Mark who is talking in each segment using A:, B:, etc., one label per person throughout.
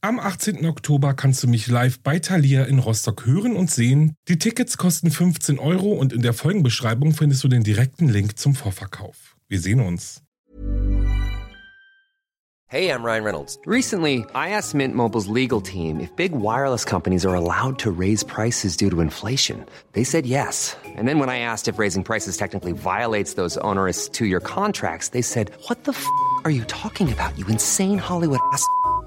A: Am 18. Oktober kannst du mich live bei Thalia in Rostock hören und sehen. Die Tickets kosten 15 Euro und in der Folgenbeschreibung findest du den direkten Link zum Vorverkauf. Wir sehen uns.
B: Hey, I'm Ryan Reynolds. Recently, I asked Mint Mobile's legal team if big wireless companies are allowed to raise prices due to inflation. They said yes. And then when I asked if raising prices technically violates those onerous two-year contracts, they said, "What the f*** are you talking about? You insane Hollywood ass."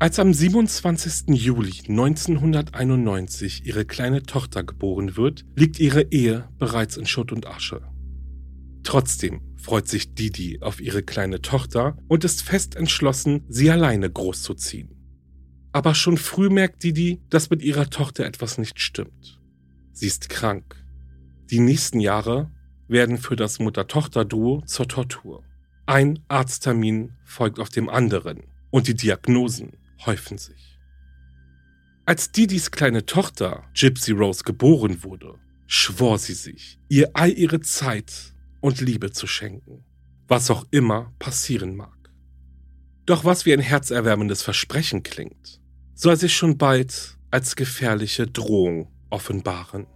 A: Als am 27. Juli 1991 ihre kleine Tochter geboren wird, liegt ihre Ehe bereits in Schutt und Asche. Trotzdem freut sich Didi auf ihre kleine Tochter und ist fest entschlossen, sie alleine großzuziehen. Aber schon früh merkt Didi, dass mit ihrer Tochter etwas nicht stimmt. Sie ist krank. Die nächsten Jahre werden für das Mutter-Tochter-Duo zur Tortur. Ein Arzttermin folgt auf dem anderen und die Diagnosen häufen sich. Als Didis kleine Tochter Gypsy Rose geboren wurde, schwor sie sich, ihr all ihre Zeit und Liebe zu schenken, was auch immer passieren mag. Doch was wie ein herzerwärmendes Versprechen klingt, soll sich schon bald als gefährliche Drohung offenbaren.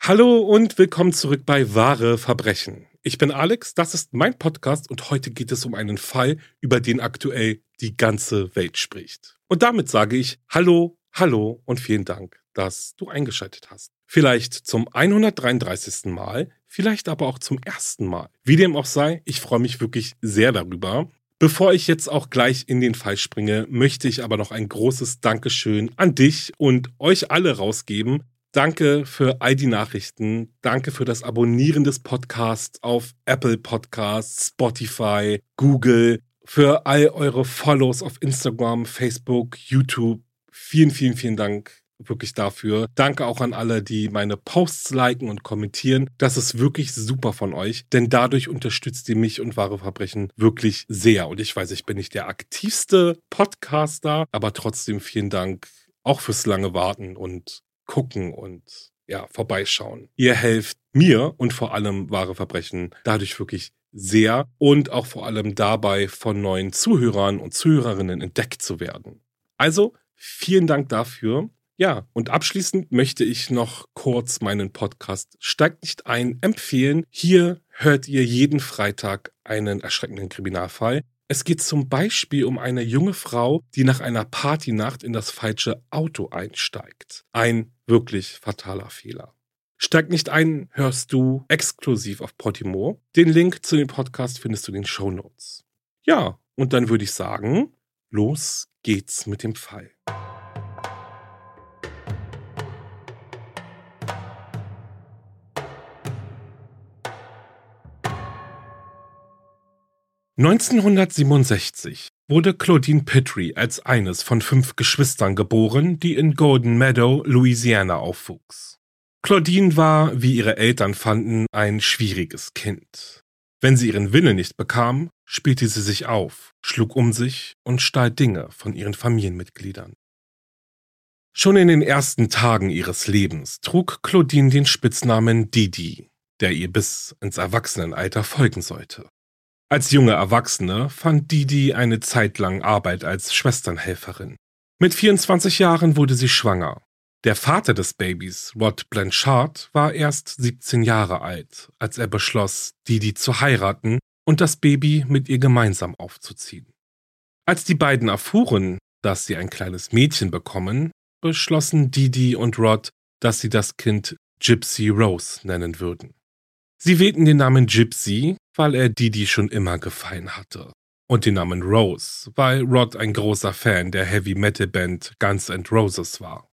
A: Hallo und willkommen zurück bei Wahre Verbrechen. Ich bin Alex, das ist mein Podcast und heute geht es um einen Fall, über den aktuell die ganze Welt spricht. Und damit sage ich Hallo, Hallo und vielen Dank, dass du eingeschaltet hast. Vielleicht zum 133. Mal, vielleicht aber auch zum ersten Mal. Wie dem auch sei, ich freue mich wirklich sehr darüber. Bevor ich jetzt auch gleich in den Fall springe, möchte ich aber noch ein großes Dankeschön an dich und euch alle rausgeben, Danke für all die Nachrichten. Danke für das Abonnieren des Podcasts auf Apple Podcasts, Spotify, Google, für all eure Follows auf Instagram, Facebook, YouTube. Vielen, vielen, vielen Dank wirklich dafür. Danke auch an alle, die meine Posts liken und kommentieren. Das ist wirklich super von euch, denn dadurch unterstützt ihr mich und wahre Verbrechen wirklich sehr. Und ich weiß, ich bin nicht der aktivste Podcaster, aber trotzdem vielen Dank auch fürs lange Warten und gucken und ja, vorbeischauen. Ihr helft mir und vor allem wahre Verbrechen dadurch wirklich sehr und auch vor allem dabei von neuen Zuhörern und Zuhörerinnen entdeckt zu werden. Also vielen Dank dafür. Ja, und abschließend möchte ich noch kurz meinen Podcast Steigt nicht ein empfehlen. Hier hört ihr jeden Freitag einen erschreckenden Kriminalfall. Es geht zum Beispiel um eine junge Frau, die nach einer Partynacht in das falsche Auto einsteigt. Ein wirklich fataler Fehler. Steig nicht ein, hörst du exklusiv auf Podimo. Den Link zu dem Podcast findest du in den Show Notes. Ja, und dann würde ich sagen, los geht's mit dem Fall. 1967 wurde Claudine Petrie als eines von fünf Geschwistern geboren, die in Golden Meadow, Louisiana aufwuchs. Claudine war, wie ihre Eltern fanden, ein schwieriges Kind. Wenn sie ihren Willen nicht bekam, spielte sie sich auf, schlug um sich und stahl Dinge von ihren Familienmitgliedern. Schon in den ersten Tagen ihres Lebens trug Claudine den Spitznamen Didi, der ihr bis ins Erwachsenenalter folgen sollte. Als junge Erwachsene fand Didi eine Zeit lang Arbeit als Schwesternhelferin. Mit 24 Jahren wurde sie schwanger. Der Vater des Babys, Rod Blanchard, war erst 17 Jahre alt, als er beschloss, Didi zu heiraten und das Baby mit ihr gemeinsam aufzuziehen. Als die beiden erfuhren, dass sie ein kleines Mädchen bekommen, beschlossen Didi und Rod, dass sie das Kind Gypsy Rose nennen würden. Sie wählten den Namen Gypsy, weil er Didi schon immer gefallen hatte. Und den Namen Rose, weil Rod ein großer Fan der Heavy Metal Band Guns N' Roses war.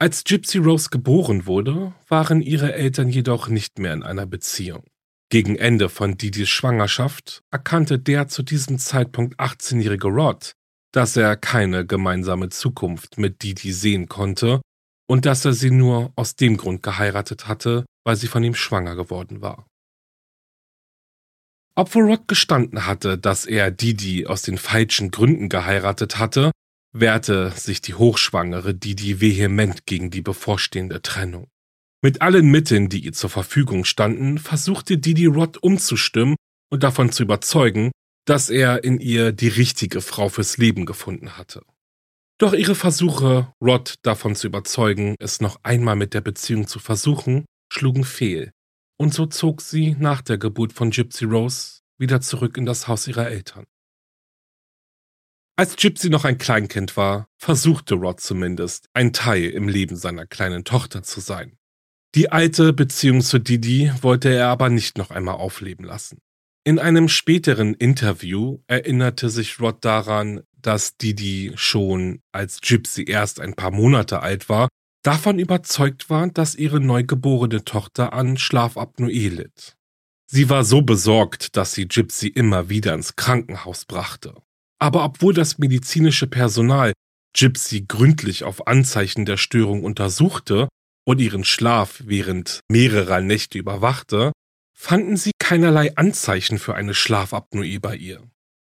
A: Als Gypsy Rose geboren wurde, waren ihre Eltern jedoch nicht mehr in einer Beziehung. Gegen Ende von Didis Schwangerschaft erkannte der zu diesem Zeitpunkt 18-jährige Rod, dass er keine gemeinsame Zukunft mit Didi sehen konnte und dass er sie nur aus dem Grund geheiratet hatte, weil sie von ihm schwanger geworden war. Obwohl Rod gestanden hatte, dass er Didi aus den falschen Gründen geheiratet hatte, wehrte sich die Hochschwangere Didi vehement gegen die bevorstehende Trennung. Mit allen Mitteln, die ihr zur Verfügung standen, versuchte Didi Rod umzustimmen und davon zu überzeugen, dass er in ihr die richtige Frau fürs Leben gefunden hatte. Doch ihre Versuche, Rod davon zu überzeugen, es noch einmal mit der Beziehung zu versuchen, schlugen fehl, und so zog sie nach der Geburt von Gypsy Rose wieder zurück in das Haus ihrer Eltern. Als Gypsy noch ein Kleinkind war, versuchte Rod zumindest, ein Teil im Leben seiner kleinen Tochter zu sein. Die alte Beziehung zu Didi wollte er aber nicht noch einmal aufleben lassen. In einem späteren Interview erinnerte sich Rod daran, dass Didi schon, als Gypsy erst ein paar Monate alt war, davon überzeugt war, dass ihre neugeborene Tochter an Schlafapnoe litt. Sie war so besorgt, dass sie Gypsy immer wieder ins Krankenhaus brachte. Aber obwohl das medizinische Personal Gypsy gründlich auf Anzeichen der Störung untersuchte, und ihren Schlaf während mehrerer Nächte überwachte, fanden sie keinerlei Anzeichen für eine Schlafapnoe bei ihr.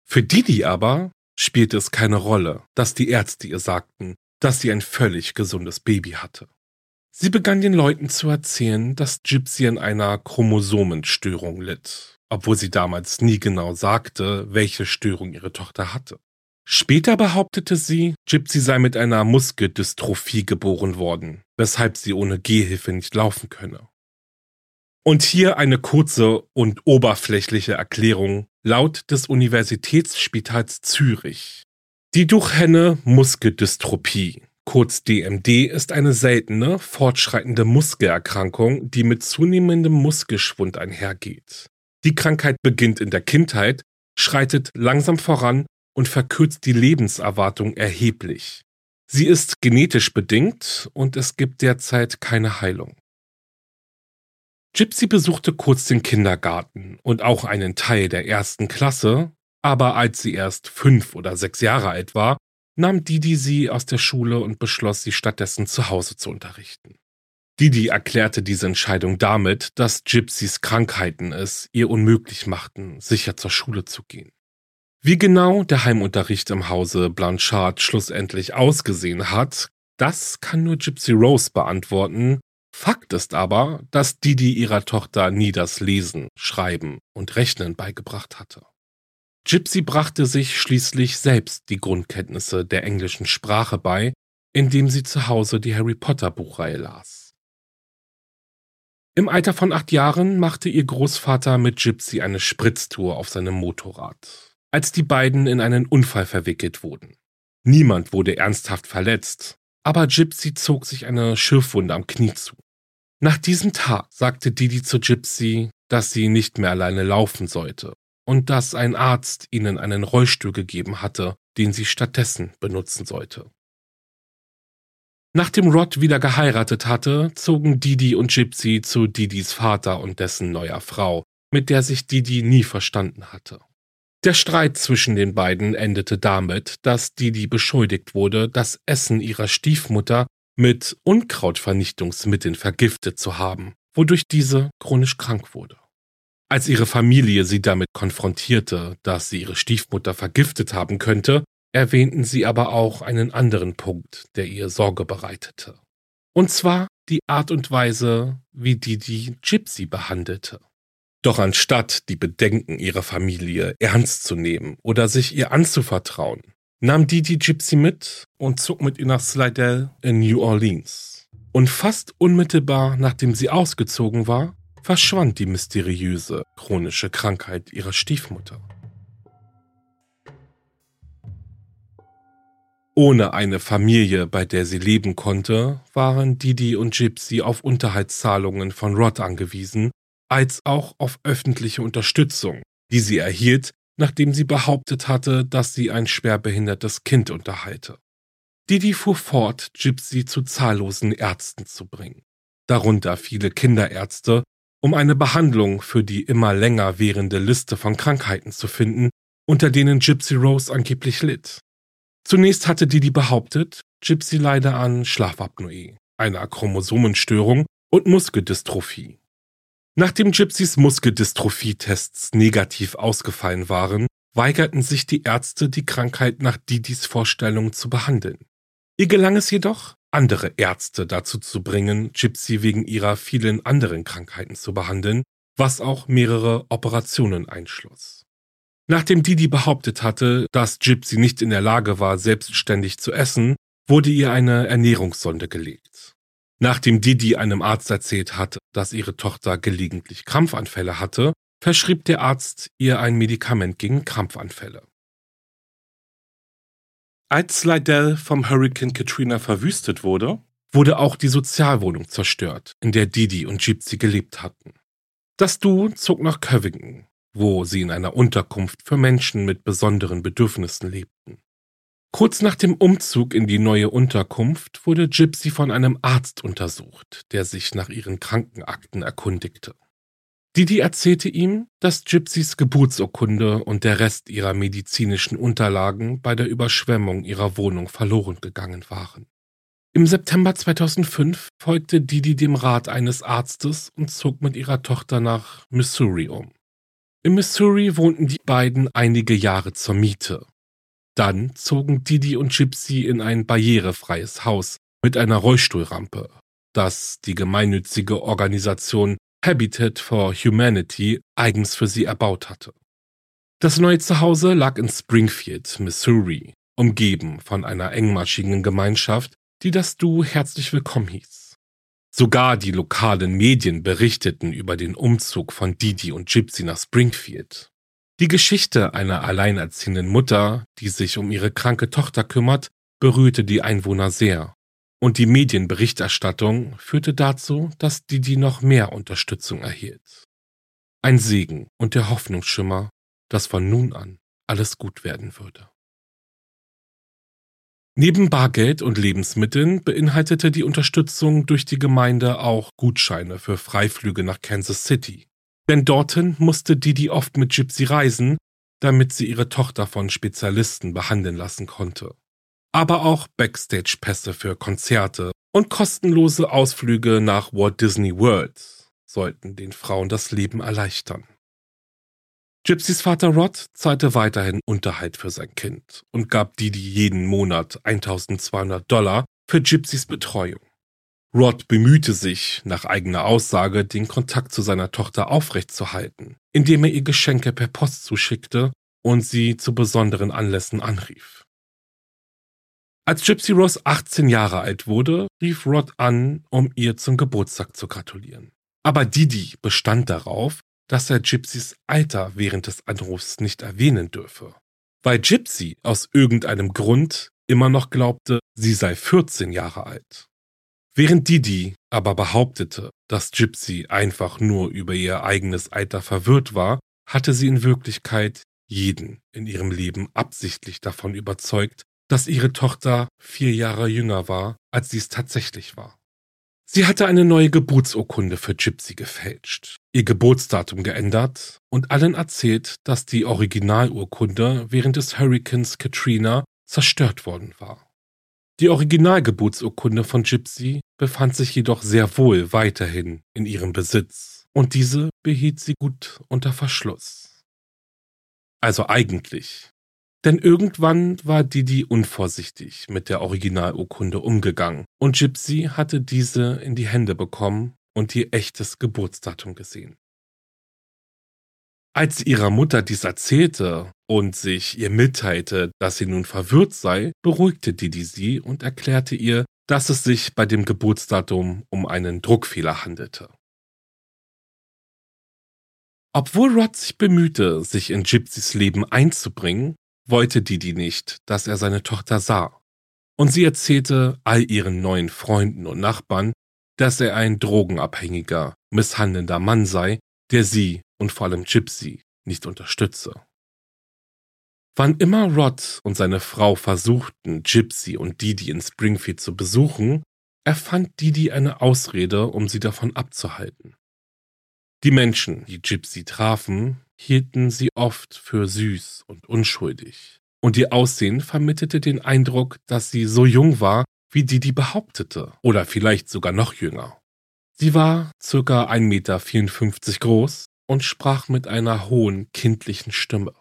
A: Für Didi aber spielte es keine Rolle, dass die Ärzte ihr sagten, dass sie ein völlig gesundes Baby hatte. Sie begann den Leuten zu erzählen, dass Gypsy an einer Chromosomenstörung litt, obwohl sie damals nie genau sagte, welche Störung ihre Tochter hatte. Später behauptete sie, Gypsy sei mit einer Muskeldystrophie geboren worden, weshalb sie ohne Gehhilfe nicht laufen könne. Und hier eine kurze und oberflächliche Erklärung laut des Universitätsspitals Zürich. Die Duchenne Muskeldystrophie, kurz DMD, ist eine seltene, fortschreitende Muskelerkrankung, die mit zunehmendem Muskelschwund einhergeht. Die Krankheit beginnt in der Kindheit, schreitet langsam voran und verkürzt die Lebenserwartung erheblich. Sie ist genetisch bedingt und es gibt derzeit keine Heilung. Gypsy besuchte kurz den Kindergarten und auch einen Teil der ersten Klasse, aber als sie erst fünf oder sechs Jahre alt war, nahm Didi sie aus der Schule und beschloss, sie stattdessen zu Hause zu unterrichten. Didi erklärte diese Entscheidung damit, dass Gypsys Krankheiten es ihr unmöglich machten, sicher zur Schule zu gehen. Wie genau der Heimunterricht im Hause Blanchard schlussendlich ausgesehen hat, das kann nur Gypsy Rose beantworten. Fakt ist aber, dass Didi ihrer Tochter nie das Lesen, Schreiben und Rechnen beigebracht hatte. Gypsy brachte sich schließlich selbst die Grundkenntnisse der englischen Sprache bei, indem sie zu Hause die Harry Potter Buchreihe las. Im Alter von acht Jahren machte ihr Großvater mit Gypsy eine Spritztour auf seinem Motorrad als die beiden in einen Unfall verwickelt wurden. Niemand wurde ernsthaft verletzt, aber Gypsy zog sich eine Schürfwunde am Knie zu. Nach diesem Tag sagte Didi zu Gypsy, dass sie nicht mehr alleine laufen sollte und dass ein Arzt ihnen einen Rollstuhl gegeben hatte, den sie stattdessen benutzen sollte. Nachdem Rod wieder geheiratet hatte, zogen Didi und Gypsy zu Didis Vater und dessen neuer Frau, mit der sich Didi nie verstanden hatte. Der Streit zwischen den beiden endete damit, dass Didi beschuldigt wurde, das Essen ihrer Stiefmutter mit Unkrautvernichtungsmitteln vergiftet zu haben, wodurch diese chronisch krank wurde. Als ihre Familie sie damit konfrontierte, dass sie ihre Stiefmutter vergiftet haben könnte, erwähnten sie aber auch einen anderen Punkt, der ihr Sorge bereitete. Und zwar die Art und Weise, wie Didi Gypsy behandelte. Doch anstatt die Bedenken ihrer Familie ernst zu nehmen oder sich ihr anzuvertrauen, nahm Didi Gypsy mit und zog mit ihr nach Slidell in New Orleans. Und fast unmittelbar nachdem sie ausgezogen war, verschwand die mysteriöse chronische Krankheit ihrer Stiefmutter. Ohne eine Familie, bei der sie leben konnte, waren Didi und Gypsy auf Unterhaltszahlungen von Rod angewiesen, als auch auf öffentliche Unterstützung, die sie erhielt, nachdem sie behauptet hatte, dass sie ein schwerbehindertes Kind unterhalte. Didi fuhr fort, Gypsy zu zahllosen Ärzten zu bringen, darunter viele Kinderärzte, um eine Behandlung für die immer länger währende Liste von Krankheiten zu finden, unter denen Gypsy Rose angeblich litt. Zunächst hatte Didi behauptet, Gypsy leide an Schlafapnoe, einer Chromosomenstörung und Muskeldystrophie. Nachdem Gypsys Muskeldystrophie-Tests negativ ausgefallen waren, weigerten sich die Ärzte, die Krankheit nach Didis Vorstellung zu behandeln. Ihr gelang es jedoch, andere Ärzte dazu zu bringen, Gypsy wegen ihrer vielen anderen Krankheiten zu behandeln, was auch mehrere Operationen einschloss. Nachdem Didi behauptet hatte, dass Gypsy nicht in der Lage war, selbstständig zu essen, wurde ihr eine Ernährungssonde gelegt. Nachdem Didi einem Arzt erzählt hat, dass ihre Tochter gelegentlich Krampfanfälle hatte, verschrieb der Arzt ihr ein Medikament gegen Krampfanfälle. Als Slidell vom Hurricane Katrina verwüstet wurde, wurde auch die Sozialwohnung zerstört, in der Didi und Gypsy gelebt hatten. Das Duo zog nach Covington, wo sie in einer Unterkunft für Menschen mit besonderen Bedürfnissen lebten. Kurz nach dem Umzug in die neue Unterkunft wurde Gypsy von einem Arzt untersucht, der sich nach ihren Krankenakten erkundigte. Didi erzählte ihm, dass Gypsys Geburtsurkunde und der Rest ihrer medizinischen Unterlagen bei der Überschwemmung ihrer Wohnung verloren gegangen waren. Im September 2005 folgte Didi dem Rat eines Arztes und zog mit ihrer Tochter nach Missouri um. In Missouri wohnten die beiden einige Jahre zur Miete dann zogen Didi und Gypsy in ein barrierefreies Haus mit einer Rollstuhlrampe, das die gemeinnützige Organisation Habitat for Humanity eigens für sie erbaut hatte. Das neue Zuhause lag in Springfield, Missouri, umgeben von einer engmaschigen Gemeinschaft, die das Duo herzlich willkommen hieß. Sogar die lokalen Medien berichteten über den Umzug von Didi und Gypsy nach Springfield. Die Geschichte einer alleinerziehenden Mutter, die sich um ihre kranke Tochter kümmert, berührte die Einwohner sehr. Und die Medienberichterstattung führte dazu, dass Didi noch mehr Unterstützung erhielt. Ein Segen und der Hoffnungsschimmer, dass von nun an alles gut werden würde. Neben Bargeld und Lebensmitteln beinhaltete die Unterstützung durch die Gemeinde auch Gutscheine für Freiflüge nach Kansas City, denn dorthin musste Didi oft mit Gypsy reisen, damit sie ihre Tochter von Spezialisten behandeln lassen konnte. Aber auch Backstage-Pässe für Konzerte und kostenlose Ausflüge nach Walt Disney World sollten den Frauen das Leben erleichtern. Gypsys Vater Rod zahlte weiterhin Unterhalt für sein Kind und gab Didi jeden Monat 1200 Dollar für Gypsys Betreuung. Rod bemühte sich, nach eigener Aussage, den Kontakt zu seiner Tochter aufrechtzuerhalten, indem er ihr Geschenke per Post zuschickte und sie zu besonderen Anlässen anrief. Als Gypsy Rose 18 Jahre alt wurde, rief Rod an, um ihr zum Geburtstag zu gratulieren. Aber Didi bestand darauf, dass er Gypsys Alter während des Anrufs nicht erwähnen dürfe, weil Gypsy aus irgendeinem Grund immer noch glaubte, sie sei 14 Jahre alt. Während Didi aber behauptete, dass Gypsy einfach nur über ihr eigenes Alter verwirrt war, hatte sie in Wirklichkeit jeden in ihrem Leben absichtlich davon überzeugt, dass ihre Tochter vier Jahre jünger war, als sie es tatsächlich war. Sie hatte eine neue Geburtsurkunde für Gypsy gefälscht, ihr Geburtsdatum geändert und allen erzählt, dass die Originalurkunde während des Hurrikans Katrina zerstört worden war. Die Originalgeburtsurkunde von Gypsy befand sich jedoch sehr wohl weiterhin in ihrem Besitz und diese behielt sie gut unter Verschluss. Also eigentlich. Denn irgendwann war Didi unvorsichtig mit der Originalurkunde umgegangen und Gypsy hatte diese in die Hände bekommen und ihr echtes Geburtsdatum gesehen. Als sie ihrer Mutter dies erzählte und sich ihr mitteilte, dass sie nun verwirrt sei, beruhigte Didi sie und erklärte ihr, dass es sich bei dem Geburtsdatum um einen Druckfehler handelte. Obwohl Rod sich bemühte, sich in Gypsys Leben einzubringen, wollte Didi nicht, dass er seine Tochter sah. und sie erzählte all ihren neuen Freunden und Nachbarn, dass er ein drogenabhängiger, misshandelnder Mann sei, der sie und vor allem Gypsy nicht unterstütze. Wann immer Rod und seine Frau versuchten, Gypsy und Didi in Springfield zu besuchen, erfand Didi eine Ausrede, um sie davon abzuhalten. Die Menschen, die Gypsy trafen, hielten sie oft für süß und unschuldig, und ihr Aussehen vermittelte den Eindruck, dass sie so jung war, wie Didi behauptete, oder vielleicht sogar noch jünger. Sie war circa 1,54 Meter groß und sprach mit einer hohen kindlichen Stimme.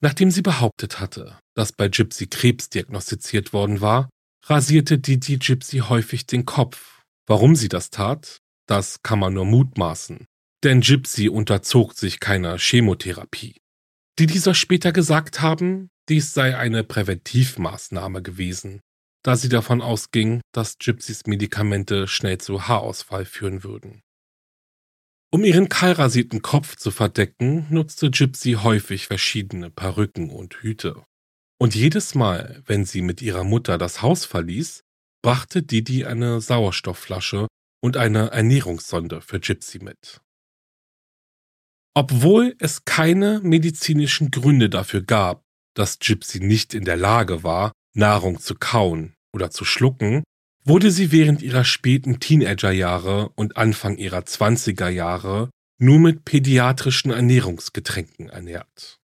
A: Nachdem sie behauptet hatte, dass bei Gypsy Krebs diagnostiziert worden war, rasierte Didi Gypsy häufig den Kopf. Warum sie das tat, das kann man nur mutmaßen, denn Gypsy unterzog sich keiner Chemotherapie. Die dieser später gesagt haben, dies sei eine Präventivmaßnahme gewesen, da sie davon ausging, dass Gypsys Medikamente schnell zu Haarausfall führen würden. Um ihren kahlrasierten Kopf zu verdecken, nutzte Gypsy häufig verschiedene Perücken und Hüte. Und jedes Mal, wenn sie mit ihrer Mutter das Haus verließ, brachte Didi eine Sauerstoffflasche und eine Ernährungssonde für Gypsy mit. Obwohl es keine medizinischen Gründe dafür gab, dass Gypsy nicht in der Lage war, Nahrung zu kauen oder zu schlucken, wurde sie während ihrer späten Teenagerjahre und Anfang ihrer 20er Jahre nur mit pädiatrischen Ernährungsgetränken ernährt.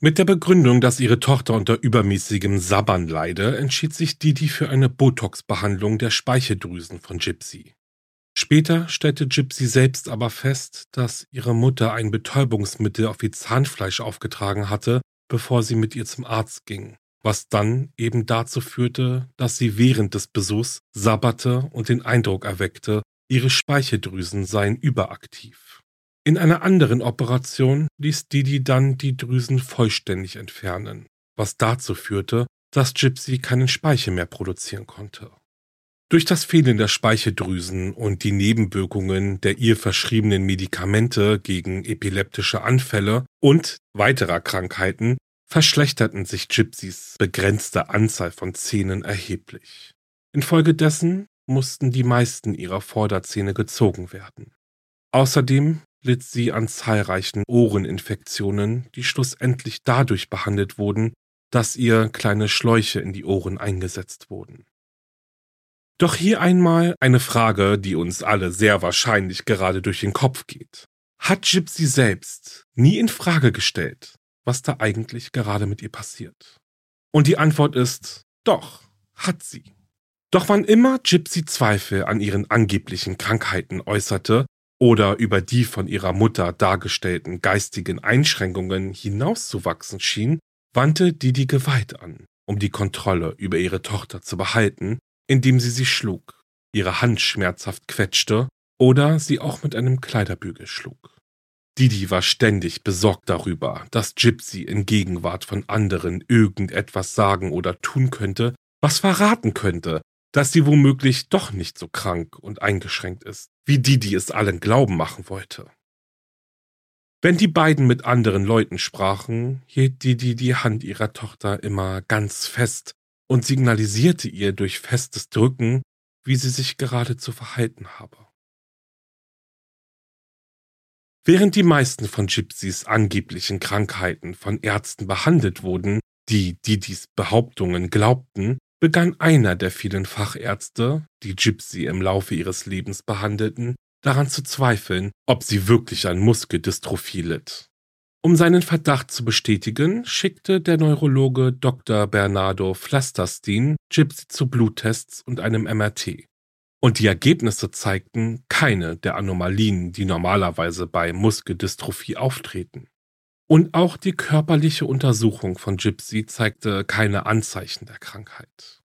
A: Mit der Begründung, dass ihre Tochter unter übermäßigem Sabbern leide, entschied sich Didi für eine Botox-Behandlung der Speicheldrüsen von Gypsy. Später stellte Gypsy selbst aber fest, dass ihre Mutter ein Betäubungsmittel auf ihr Zahnfleisch aufgetragen hatte, bevor sie mit ihr zum Arzt ging was dann eben dazu führte, dass sie während des Besuchs sabberte und den Eindruck erweckte, ihre Speicheldrüsen seien überaktiv. In einer anderen Operation ließ Didi dann die Drüsen vollständig entfernen, was dazu führte, dass Gypsy keinen Speichel mehr produzieren konnte. Durch das Fehlen der Speicheldrüsen und die Nebenwirkungen der ihr verschriebenen Medikamente gegen epileptische Anfälle und weiterer Krankheiten verschlechterten sich Gypsys begrenzte Anzahl von Zähnen erheblich. Infolgedessen mussten die meisten ihrer Vorderzähne gezogen werden. Außerdem litt sie an zahlreichen Ohreninfektionen, die schlussendlich dadurch behandelt wurden, dass ihr kleine Schläuche in die Ohren eingesetzt wurden. Doch hier einmal eine Frage, die uns alle sehr wahrscheinlich gerade durch den Kopf geht. Hat Gypsy selbst nie in Frage gestellt, was da eigentlich gerade mit ihr passiert. Und die Antwort ist, doch, hat sie. Doch wann immer Gypsy Zweifel an ihren angeblichen Krankheiten äußerte oder über die von ihrer Mutter dargestellten geistigen Einschränkungen hinauszuwachsen schien, wandte die die Gewalt an, um die Kontrolle über ihre Tochter zu behalten, indem sie sie schlug, ihre Hand schmerzhaft quetschte oder sie auch mit einem Kleiderbügel schlug. Didi war ständig besorgt darüber, dass Gypsy in Gegenwart von anderen irgendetwas sagen oder tun könnte, was verraten könnte, dass sie womöglich doch nicht so krank und eingeschränkt ist, wie Didi es allen glauben machen wollte. Wenn die beiden mit anderen Leuten sprachen, hielt Didi die Hand ihrer Tochter immer ganz fest und signalisierte ihr durch festes Drücken, wie sie sich gerade zu verhalten habe. Während die meisten von Gypsys angeblichen Krankheiten von Ärzten behandelt wurden, die Didis Behauptungen glaubten, begann einer der vielen Fachärzte, die Gypsy im Laufe ihres Lebens behandelten, daran zu zweifeln, ob sie wirklich an Muskeldystrophie litt. Um seinen Verdacht zu bestätigen, schickte der Neurologe Dr. Bernardo Flasterstein Gypsy zu Bluttests und einem MRT. Und die Ergebnisse zeigten keine der Anomalien, die normalerweise bei Muskeldystrophie auftreten. Und auch die körperliche Untersuchung von Gypsy zeigte keine Anzeichen der Krankheit.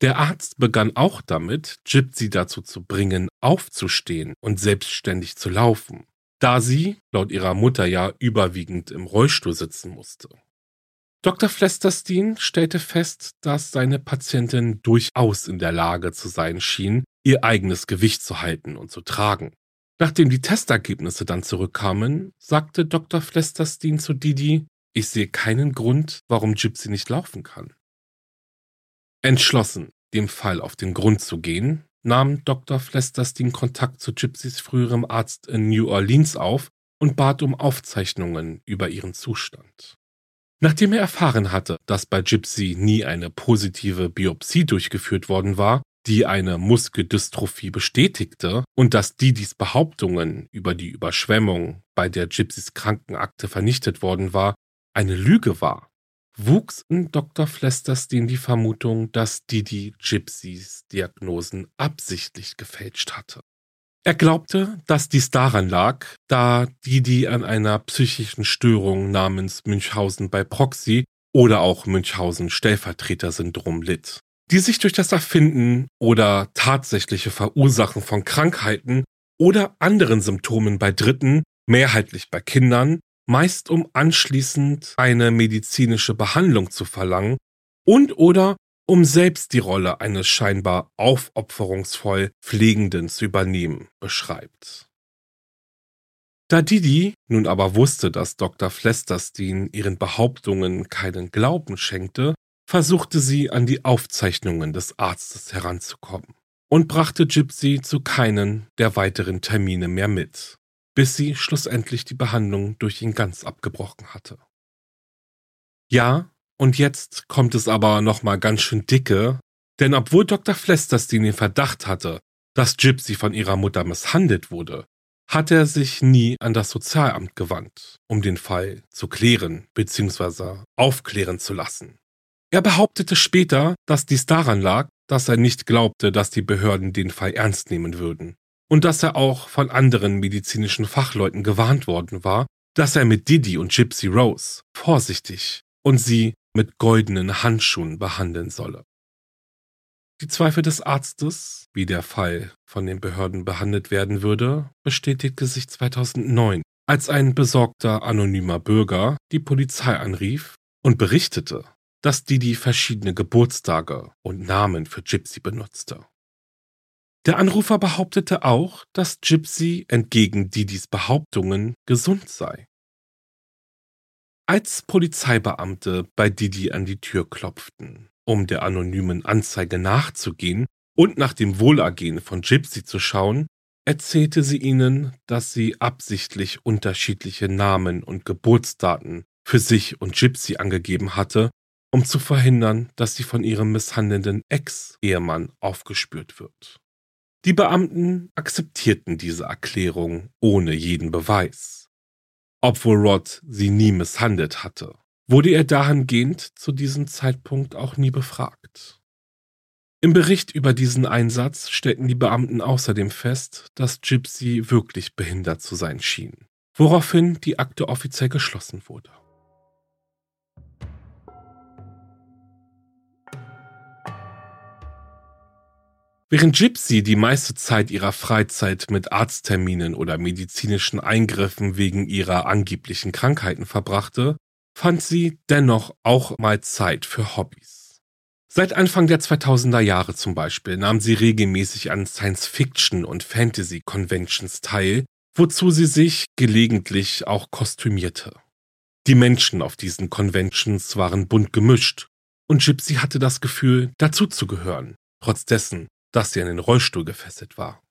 A: Der Arzt begann auch damit, Gypsy dazu zu bringen, aufzustehen und selbstständig zu laufen, da sie, laut ihrer Mutter ja überwiegend im Rollstuhl sitzen musste. Dr. Flesterstein stellte fest, dass seine Patientin durchaus in der Lage zu sein schien, ihr eigenes Gewicht zu halten und zu tragen. Nachdem die Testergebnisse dann zurückkamen, sagte Dr. Flesterstein zu Didi, ich sehe keinen Grund, warum Gypsy nicht laufen kann. Entschlossen, dem Fall auf den Grund zu gehen, nahm Dr. Flesterstein Kontakt zu Gypsys früherem Arzt in New Orleans auf und bat um Aufzeichnungen über ihren Zustand. Nachdem er erfahren hatte, dass bei Gypsy nie eine positive Biopsie durchgeführt worden war, die eine Muskeldystrophie bestätigte und dass Didis Behauptungen über die Überschwemmung, bei der Gypsys Krankenakte vernichtet worden war, eine Lüge war, wuchs in Dr. Flesterstein die Vermutung, dass Didi Gypsys Diagnosen absichtlich gefälscht hatte. Er glaubte, dass dies daran lag, da Didi an einer psychischen Störung namens Münchhausen bei Proxy oder auch Münchhausen-Stellvertreter-Syndrom litt, die sich durch das Erfinden oder tatsächliche Verursachen von Krankheiten oder anderen Symptomen bei Dritten, mehrheitlich bei Kindern, meist um anschließend eine medizinische Behandlung zu verlangen und oder um selbst die Rolle eines scheinbar aufopferungsvoll Pflegenden zu übernehmen, beschreibt. Da Didi nun aber wusste, dass Dr. Flesterstein ihren Behauptungen keinen Glauben schenkte, versuchte sie an die Aufzeichnungen des Arztes heranzukommen und brachte Gypsy zu keinen der weiteren Termine mehr mit bis sie schlussendlich die Behandlung durch ihn ganz abgebrochen hatte. Ja, und jetzt kommt es aber nochmal ganz schön dicke, denn obwohl Dr. Flesterstein den Verdacht hatte, dass Gypsy von ihrer Mutter misshandelt wurde, hat er sich nie an das Sozialamt gewandt, um den Fall zu klären bzw. aufklären zu lassen. Er behauptete später, dass dies daran lag, dass er nicht glaubte, dass die Behörden den Fall ernst nehmen würden und dass er auch von anderen medizinischen Fachleuten gewarnt worden war, dass er mit Didi und Gypsy Rose vorsichtig und sie mit goldenen Handschuhen behandeln solle. Die Zweifel des Arztes, wie der Fall von den Behörden behandelt werden würde, bestätigte sich 2009, als ein besorgter anonymer Bürger die Polizei anrief und berichtete, dass Didi verschiedene Geburtstage und Namen für Gypsy benutzte. Der Anrufer behauptete auch, dass Gypsy entgegen Didis Behauptungen gesund sei. Als Polizeibeamte bei Didi an die Tür klopften, um der anonymen Anzeige nachzugehen und nach dem Wohlergehen von Gypsy zu schauen, erzählte sie ihnen, dass sie absichtlich unterschiedliche Namen und Geburtsdaten für sich und Gypsy angegeben hatte, um zu verhindern, dass sie von ihrem misshandelnden Ex-Ehemann aufgespürt wird. Die Beamten akzeptierten diese Erklärung ohne jeden Beweis. Obwohl Rod sie nie misshandelt hatte, wurde er dahingehend zu diesem Zeitpunkt auch nie befragt. Im Bericht über diesen Einsatz stellten die Beamten außerdem fest, dass Gypsy wirklich behindert zu sein schien, woraufhin die Akte offiziell geschlossen wurde. Während Gypsy die meiste Zeit ihrer Freizeit mit Arztterminen oder medizinischen Eingriffen wegen ihrer angeblichen Krankheiten verbrachte, fand sie dennoch auch mal Zeit für Hobbys. Seit Anfang der 2000er Jahre zum Beispiel nahm sie regelmäßig an Science-Fiction- und Fantasy-Conventions teil, wozu sie sich gelegentlich auch kostümierte. Die Menschen auf diesen Conventions waren bunt gemischt und Gypsy hatte das Gefühl, dazuzugehören, trotz dessen, dass sie an den Rollstuhl gefesselt war.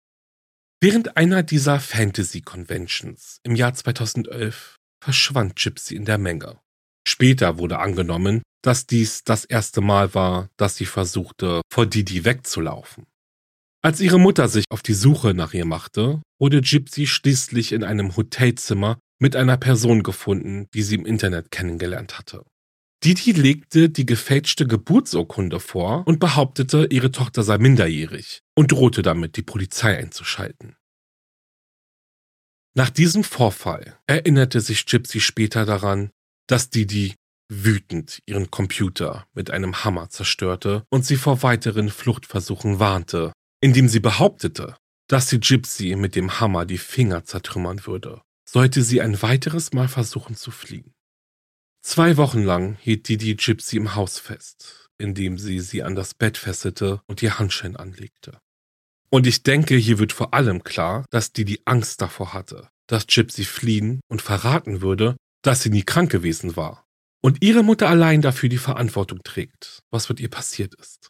A: Während einer dieser Fantasy-Conventions im Jahr 2011 verschwand Gypsy in der Menge. Später wurde angenommen, dass dies das erste Mal war, dass sie versuchte, vor Didi wegzulaufen. Als ihre Mutter sich auf die Suche nach ihr machte, wurde Gypsy schließlich in einem Hotelzimmer mit einer Person gefunden, die sie im Internet kennengelernt hatte. Didi legte die gefälschte Geburtsurkunde vor und behauptete, ihre Tochter sei minderjährig und drohte damit, die Polizei einzuschalten. Nach diesem Vorfall erinnerte sich Gypsy später daran, dass Didi wütend ihren Computer mit einem Hammer zerstörte und sie vor weiteren Fluchtversuchen warnte, indem sie behauptete, dass sie Gypsy mit dem Hammer die Finger zertrümmern würde, sollte sie ein weiteres Mal versuchen zu fliehen. Zwei Wochen lang hielt Didi Gypsy im Haus fest, indem sie sie an das Bett fesselte und ihr Handschellen anlegte. Und ich denke, hier wird vor allem klar, dass Didi Angst davor hatte, dass Gypsy fliehen und verraten würde, dass sie nie krank gewesen war und ihre Mutter allein dafür die Verantwortung trägt, was mit ihr passiert ist.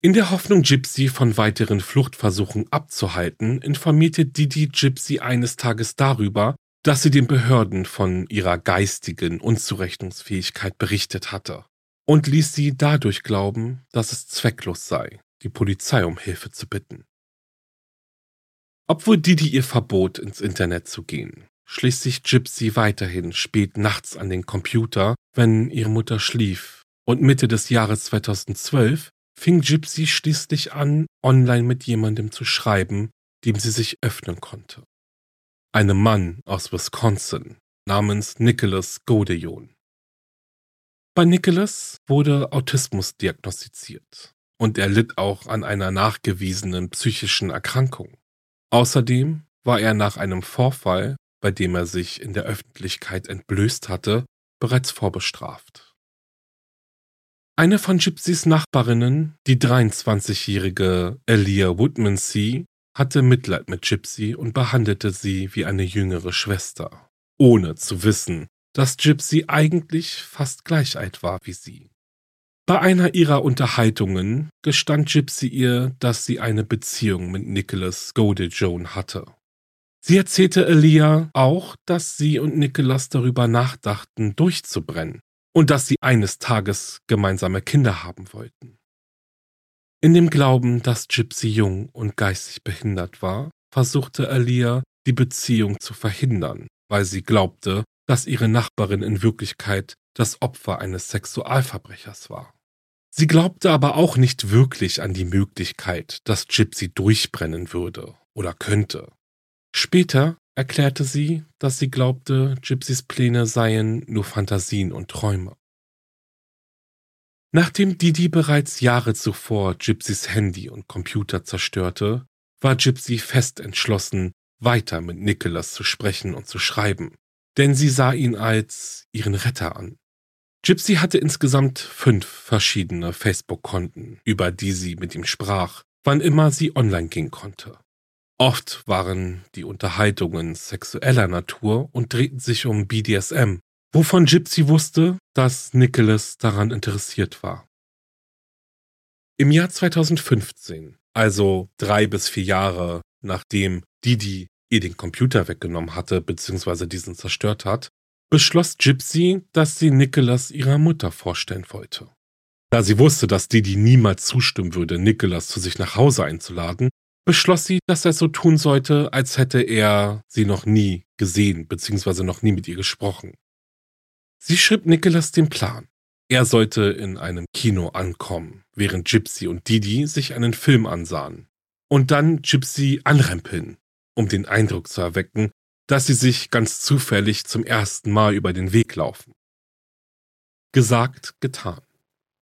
A: In der Hoffnung, Gypsy von weiteren Fluchtversuchen abzuhalten, informierte Didi Gypsy eines Tages darüber, dass sie den Behörden von ihrer geistigen Unzurechnungsfähigkeit berichtet hatte und ließ sie dadurch glauben, dass es zwecklos sei, die Polizei um Hilfe zu bitten. Obwohl Didi ihr verbot, ins Internet zu gehen, schlich sich Gypsy weiterhin spät nachts an den Computer, wenn ihre Mutter schlief, und Mitte des Jahres 2012 fing Gypsy schließlich an, online mit jemandem zu schreiben, dem sie sich öffnen konnte. Einem Mann aus Wisconsin namens Nicholas Godejon. Bei Nicholas wurde Autismus diagnostiziert und er litt auch an einer nachgewiesenen psychischen Erkrankung. Außerdem war er nach einem Vorfall, bei dem er sich in der Öffentlichkeit entblößt hatte, bereits vorbestraft. Eine von Gypsys Nachbarinnen, die 23-jährige Elia Woodmansea, hatte Mitleid mit Gypsy und behandelte sie wie eine jüngere Schwester, ohne zu wissen, dass Gypsy eigentlich fast gleich alt war wie sie. Bei einer ihrer Unterhaltungen gestand Gypsy ihr, dass sie eine Beziehung mit Nicholas Godejohn hatte. Sie erzählte Elia auch, dass sie und Nicholas darüber nachdachten, durchzubrennen und dass sie eines Tages gemeinsame Kinder haben wollten. In dem Glauben, dass Gypsy jung und geistig behindert war, versuchte Alia, die Beziehung zu verhindern, weil sie glaubte, dass ihre Nachbarin in Wirklichkeit das Opfer eines Sexualverbrechers war. Sie glaubte aber auch nicht wirklich an die Möglichkeit, dass Gypsy durchbrennen würde oder könnte. Später erklärte sie, dass sie glaubte, Gypsys Pläne seien nur Fantasien und Träume. Nachdem Didi bereits Jahre zuvor Gypsys Handy und Computer zerstörte, war Gypsy fest entschlossen, weiter mit Nicholas zu sprechen und zu schreiben, denn sie sah ihn als ihren Retter an. Gypsy hatte insgesamt fünf verschiedene Facebook-Konten, über die sie mit ihm sprach, wann immer sie online gehen konnte. Oft waren die Unterhaltungen sexueller Natur und drehten sich um BDSM, wovon Gypsy wusste, dass Nicholas daran interessiert war. Im Jahr 2015, also drei bis vier Jahre nachdem Didi ihr den Computer weggenommen hatte bzw. diesen zerstört hat, beschloss Gypsy, dass sie Nicholas ihrer Mutter vorstellen wollte. Da sie wusste, dass Didi niemals zustimmen würde, Nicholas zu sich nach Hause einzuladen, beschloss sie, dass er so tun sollte, als hätte er sie noch nie gesehen bzw. noch nie mit ihr gesprochen. Sie schrieb Nicholas den Plan. Er sollte in einem Kino ankommen, während Gypsy und Didi sich einen Film ansahen. Und dann Gypsy anrempeln, um den Eindruck zu erwecken, dass sie sich ganz zufällig zum ersten Mal über den Weg laufen. Gesagt, getan.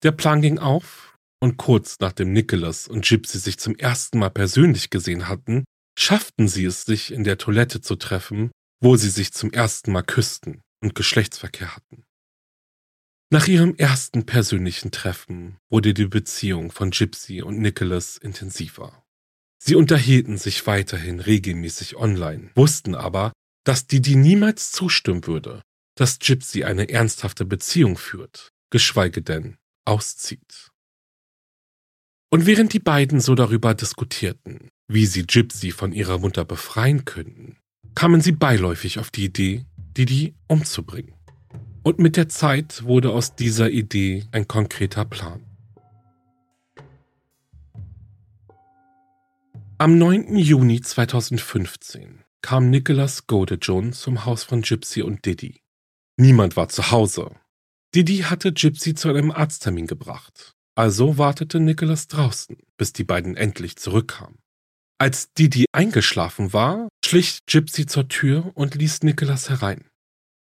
A: Der Plan ging auf und kurz nachdem Nicholas und Gypsy sich zum ersten Mal persönlich gesehen hatten, schafften sie es, sich in der Toilette zu treffen, wo sie sich zum ersten Mal küssten und Geschlechtsverkehr hatten. Nach ihrem ersten persönlichen Treffen wurde die Beziehung von Gypsy und Nicholas intensiver. Sie unterhielten sich weiterhin regelmäßig online, wussten aber, dass Didi niemals zustimmen würde, dass Gypsy eine ernsthafte Beziehung führt, geschweige denn auszieht. Und während die beiden so darüber diskutierten, wie sie Gypsy von ihrer Mutter befreien könnten, kamen sie beiläufig auf die Idee, Didi umzubringen. Und mit der Zeit wurde aus dieser Idee ein konkreter Plan. Am 9. Juni 2015 kam Nicholas Godejohn zum Haus von Gypsy und Didi. Niemand war zu Hause. Didi hatte Gypsy zu einem Arzttermin gebracht also wartete Nicholas draußen, bis die beiden endlich zurückkamen. Als Didi eingeschlafen war, schlich Gypsy zur Tür und ließ Nicholas herein.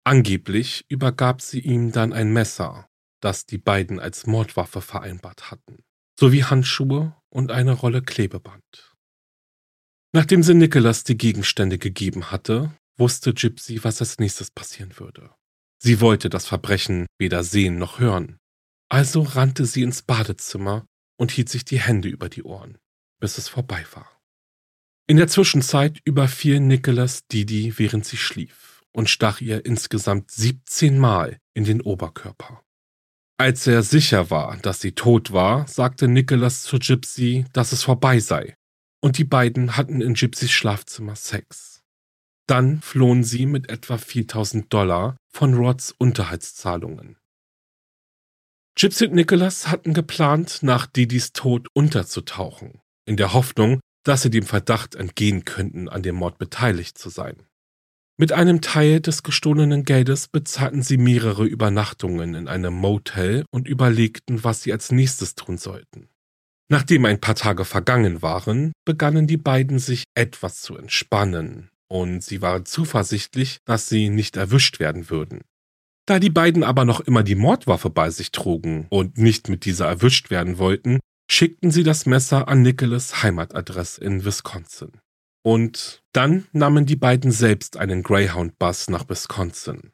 A: Angeblich übergab sie ihm dann ein Messer, das die beiden als Mordwaffe vereinbart hatten, sowie Handschuhe und eine Rolle Klebeband. Nachdem sie Nicholas die Gegenstände gegeben hatte, wusste Gypsy, was als nächstes passieren würde. Sie wollte das Verbrechen weder sehen noch hören, also rannte sie ins Badezimmer und hielt sich die Hände über die Ohren, bis es vorbei war. In der Zwischenzeit überfiel Nicholas Didi, während sie schlief, und stach ihr insgesamt 17 Mal in den Oberkörper. Als er sicher war, dass sie tot war, sagte Nicholas zu Gypsy, dass es vorbei sei. Und die beiden hatten in Gypsys Schlafzimmer Sex. Dann flohen sie mit etwa 4000 Dollar von Rods Unterhaltszahlungen. Gypsy und Nicholas hatten geplant, nach Didis Tod unterzutauchen, in der Hoffnung, dass sie dem Verdacht entgehen könnten, an dem Mord beteiligt zu sein. Mit einem Teil des gestohlenen Geldes bezahlten sie mehrere Übernachtungen in einem Motel und überlegten, was sie als nächstes tun sollten. Nachdem ein paar Tage vergangen waren, begannen die beiden sich etwas zu entspannen, und sie waren zuversichtlich, dass sie nicht erwischt werden würden. Da die beiden aber noch immer die Mordwaffe bei sich trugen und nicht mit dieser erwischt werden wollten, schickten sie das Messer an Nicholas Heimatadresse in Wisconsin. Und dann nahmen die beiden selbst einen Greyhound-Bus nach Wisconsin.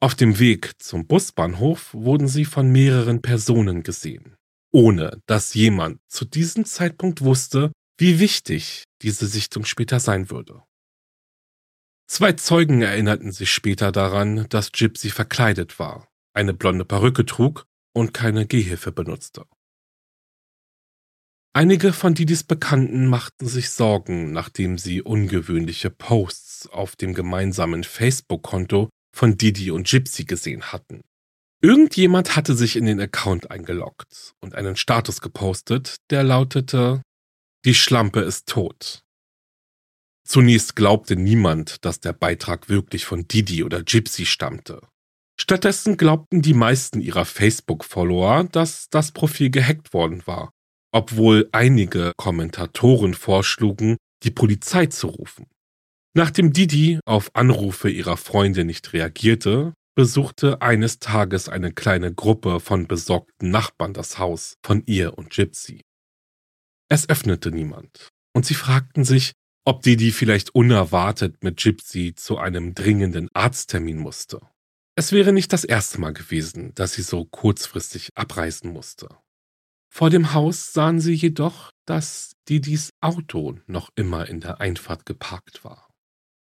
A: Auf dem Weg zum Busbahnhof wurden sie von mehreren Personen gesehen, ohne dass jemand zu diesem Zeitpunkt wusste, wie wichtig diese Sichtung später sein würde. Zwei Zeugen erinnerten sich später daran, dass Gypsy verkleidet war, eine blonde Perücke trug und keine Gehhilfe benutzte. Einige von Didis Bekannten machten sich Sorgen, nachdem sie ungewöhnliche Posts auf dem gemeinsamen Facebook-Konto von Didi und Gypsy gesehen hatten. Irgendjemand hatte sich in den Account eingeloggt und einen Status gepostet, der lautete Die Schlampe ist tot. Zunächst glaubte niemand, dass der Beitrag wirklich von Didi oder Gypsy stammte. Stattdessen glaubten die meisten ihrer Facebook-Follower, dass das Profil gehackt worden war obwohl einige Kommentatoren vorschlugen, die Polizei zu rufen. Nachdem Didi auf Anrufe ihrer Freunde nicht reagierte, besuchte eines Tages eine kleine Gruppe von besorgten Nachbarn das Haus von ihr und Gypsy. Es öffnete niemand, und sie fragten sich, ob Didi vielleicht unerwartet mit Gypsy zu einem dringenden Arzttermin musste. Es wäre nicht das erste Mal gewesen, dass sie so kurzfristig abreisen musste. Vor dem Haus sahen sie jedoch, dass Didis Auto noch immer in der Einfahrt geparkt war.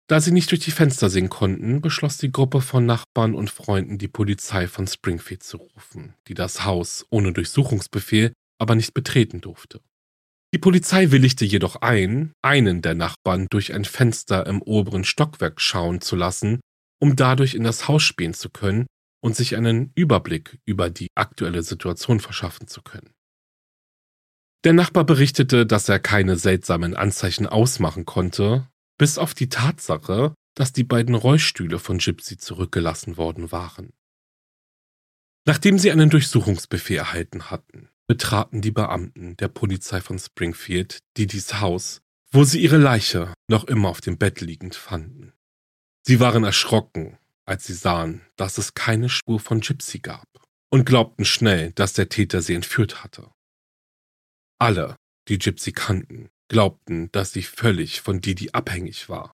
A: Da sie nicht durch die Fenster sehen konnten, beschloss die Gruppe von Nachbarn und Freunden, die Polizei von Springfield zu rufen, die das Haus ohne Durchsuchungsbefehl aber nicht betreten durfte. Die Polizei willigte jedoch ein, einen der Nachbarn durch ein Fenster im oberen Stockwerk schauen zu lassen, um dadurch in das Haus spähen zu können und sich einen Überblick über die aktuelle Situation verschaffen zu können. Der Nachbar berichtete, dass er keine seltsamen Anzeichen ausmachen konnte, bis auf die Tatsache, dass die beiden Rollstühle von Gypsy zurückgelassen worden waren. Nachdem sie einen Durchsuchungsbefehl erhalten hatten, betraten die Beamten der Polizei von Springfield Didis Haus, wo sie ihre Leiche noch immer auf dem Bett liegend fanden. Sie waren erschrocken, als sie sahen, dass es keine Spur von Gypsy gab und glaubten schnell, dass der Täter sie entführt hatte. Alle, die Gypsy kannten, glaubten, dass sie völlig von Didi abhängig war.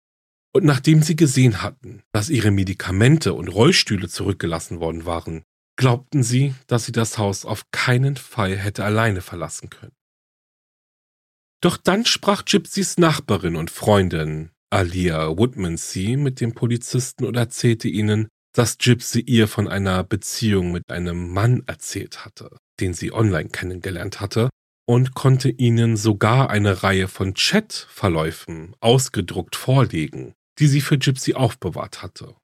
A: Und nachdem sie gesehen hatten, dass ihre Medikamente und Rollstühle zurückgelassen worden waren, glaubten sie, dass sie das Haus auf keinen Fall hätte alleine verlassen können. Doch dann sprach Gypsys Nachbarin und Freundin Alia Woodmansea mit dem Polizisten und erzählte ihnen, dass Gypsy ihr von einer Beziehung mit einem Mann erzählt hatte, den sie online kennengelernt hatte und konnte ihnen sogar eine Reihe von Chatverläufen ausgedruckt vorlegen, die sie für Gypsy aufbewahrt hatte.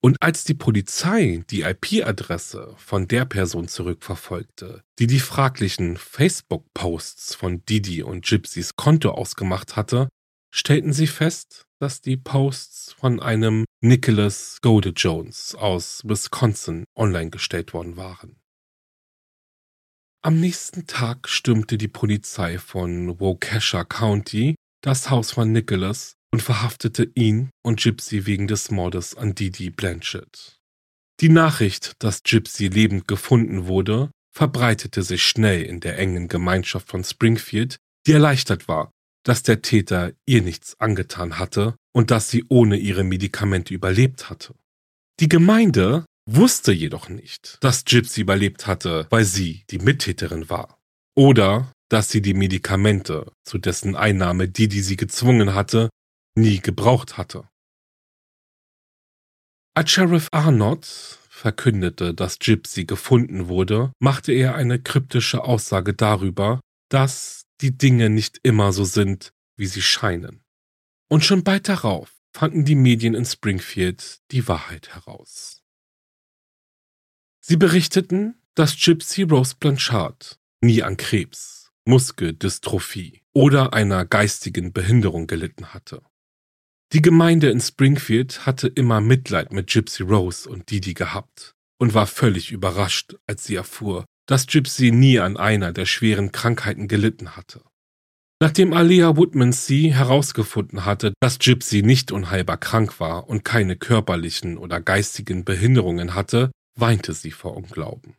A: Und als die Polizei die IP-Adresse von der Person zurückverfolgte, die die fraglichen Facebook-Posts von Didi und Gypsys Konto ausgemacht hatte, stellten sie fest, dass die Posts von einem Nicholas Gode Jones aus Wisconsin online gestellt worden waren. Am nächsten Tag stürmte die Polizei von Waukesha County das Haus von Nicholas und verhaftete ihn und Gypsy wegen des Mordes an Didi Blanchett. Die Nachricht, dass Gypsy lebend gefunden wurde, verbreitete sich schnell in der engen Gemeinschaft von Springfield, die erleichtert war, dass der Täter ihr nichts angetan hatte und dass sie ohne ihre Medikamente überlebt hatte. Die Gemeinde wusste jedoch nicht, dass Gypsy überlebt hatte, weil sie die Mittäterin war. Oder dass sie die Medikamente, zu dessen Einnahme die, die sie gezwungen hatte, nie gebraucht hatte. Als Sheriff Arnott verkündete, dass Gypsy gefunden wurde, machte er eine kryptische Aussage darüber, dass die Dinge nicht immer so sind, wie sie scheinen. Und schon bald darauf fanden die Medien in Springfield die Wahrheit heraus. Sie berichteten, dass Gypsy Rose Blanchard nie an Krebs, Muskeldystrophie oder einer geistigen Behinderung gelitten hatte. Die Gemeinde in Springfield hatte immer Mitleid mit Gypsy Rose und Didi gehabt und war völlig überrascht, als sie erfuhr, dass Gypsy nie an einer der schweren Krankheiten gelitten hatte. Nachdem Alia Woodmansee herausgefunden hatte, dass Gypsy nicht unheilbar krank war und keine körperlichen oder geistigen Behinderungen hatte, weinte sie vor Unglauben.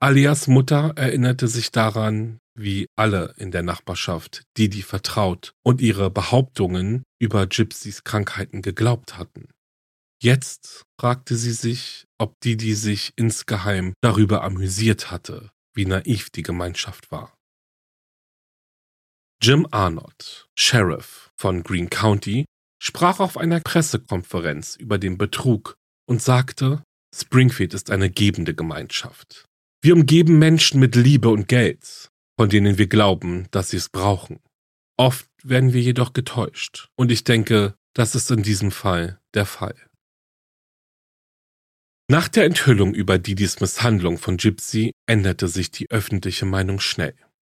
A: Alias Mutter erinnerte sich daran, wie alle in der Nachbarschaft Didi vertraut und ihre Behauptungen über Gypsys Krankheiten geglaubt hatten. Jetzt fragte sie sich, ob Didi sich insgeheim darüber amüsiert hatte, wie naiv die Gemeinschaft war. Jim Arnott, Sheriff von Greene County, sprach auf einer Pressekonferenz über den Betrug und sagte, Springfield ist eine gebende Gemeinschaft. Wir umgeben Menschen mit Liebe und Geld, von denen wir glauben, dass sie es brauchen. Oft werden wir jedoch getäuscht, und ich denke, das ist in diesem Fall der Fall. Nach der Enthüllung über Didis Misshandlung von Gypsy änderte sich die öffentliche Meinung schnell.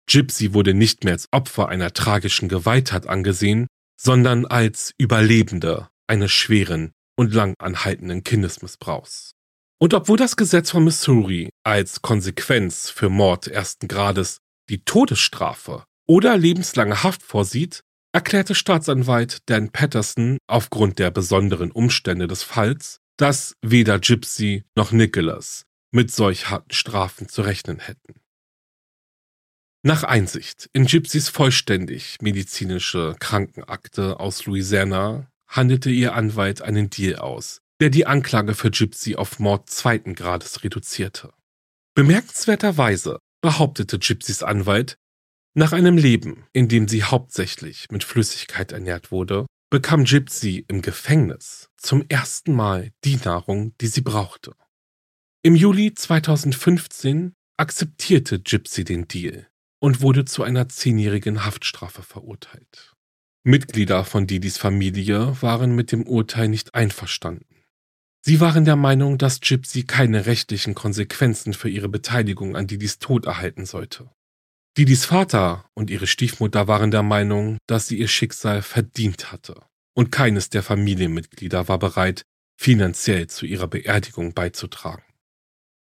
A: Gypsy wurde nicht mehr als Opfer einer tragischen Gewalttat angesehen, sondern als Überlebende eines schweren und lang anhaltenden Kindesmissbrauchs. Und obwohl das Gesetz von Missouri als Konsequenz für Mord ersten Grades die Todesstrafe oder lebenslange Haft vorsieht, erklärte Staatsanwalt Dan Patterson aufgrund der besonderen Umstände des Falls, dass weder Gypsy noch Nicholas mit solch harten Strafen zu rechnen hätten. Nach Einsicht in Gypsys vollständig medizinische Krankenakte aus Louisiana handelte ihr Anwalt einen Deal aus, der die Anklage für Gypsy auf Mord zweiten Grades reduzierte. Bemerkenswerterweise behauptete Gypsys Anwalt, nach einem Leben, in dem sie hauptsächlich mit Flüssigkeit ernährt wurde, bekam Gypsy im Gefängnis zum ersten Mal die Nahrung, die sie brauchte. Im Juli 2015 akzeptierte Gypsy den Deal und wurde zu einer zehnjährigen Haftstrafe verurteilt. Mitglieder von Didis Familie waren mit dem Urteil nicht einverstanden. Sie waren der Meinung, dass Gypsy keine rechtlichen Konsequenzen für ihre Beteiligung an Didis Tod erhalten sollte. Didis Vater und ihre Stiefmutter waren der Meinung, dass sie ihr Schicksal verdient hatte, und keines der Familienmitglieder war bereit, finanziell zu ihrer Beerdigung beizutragen.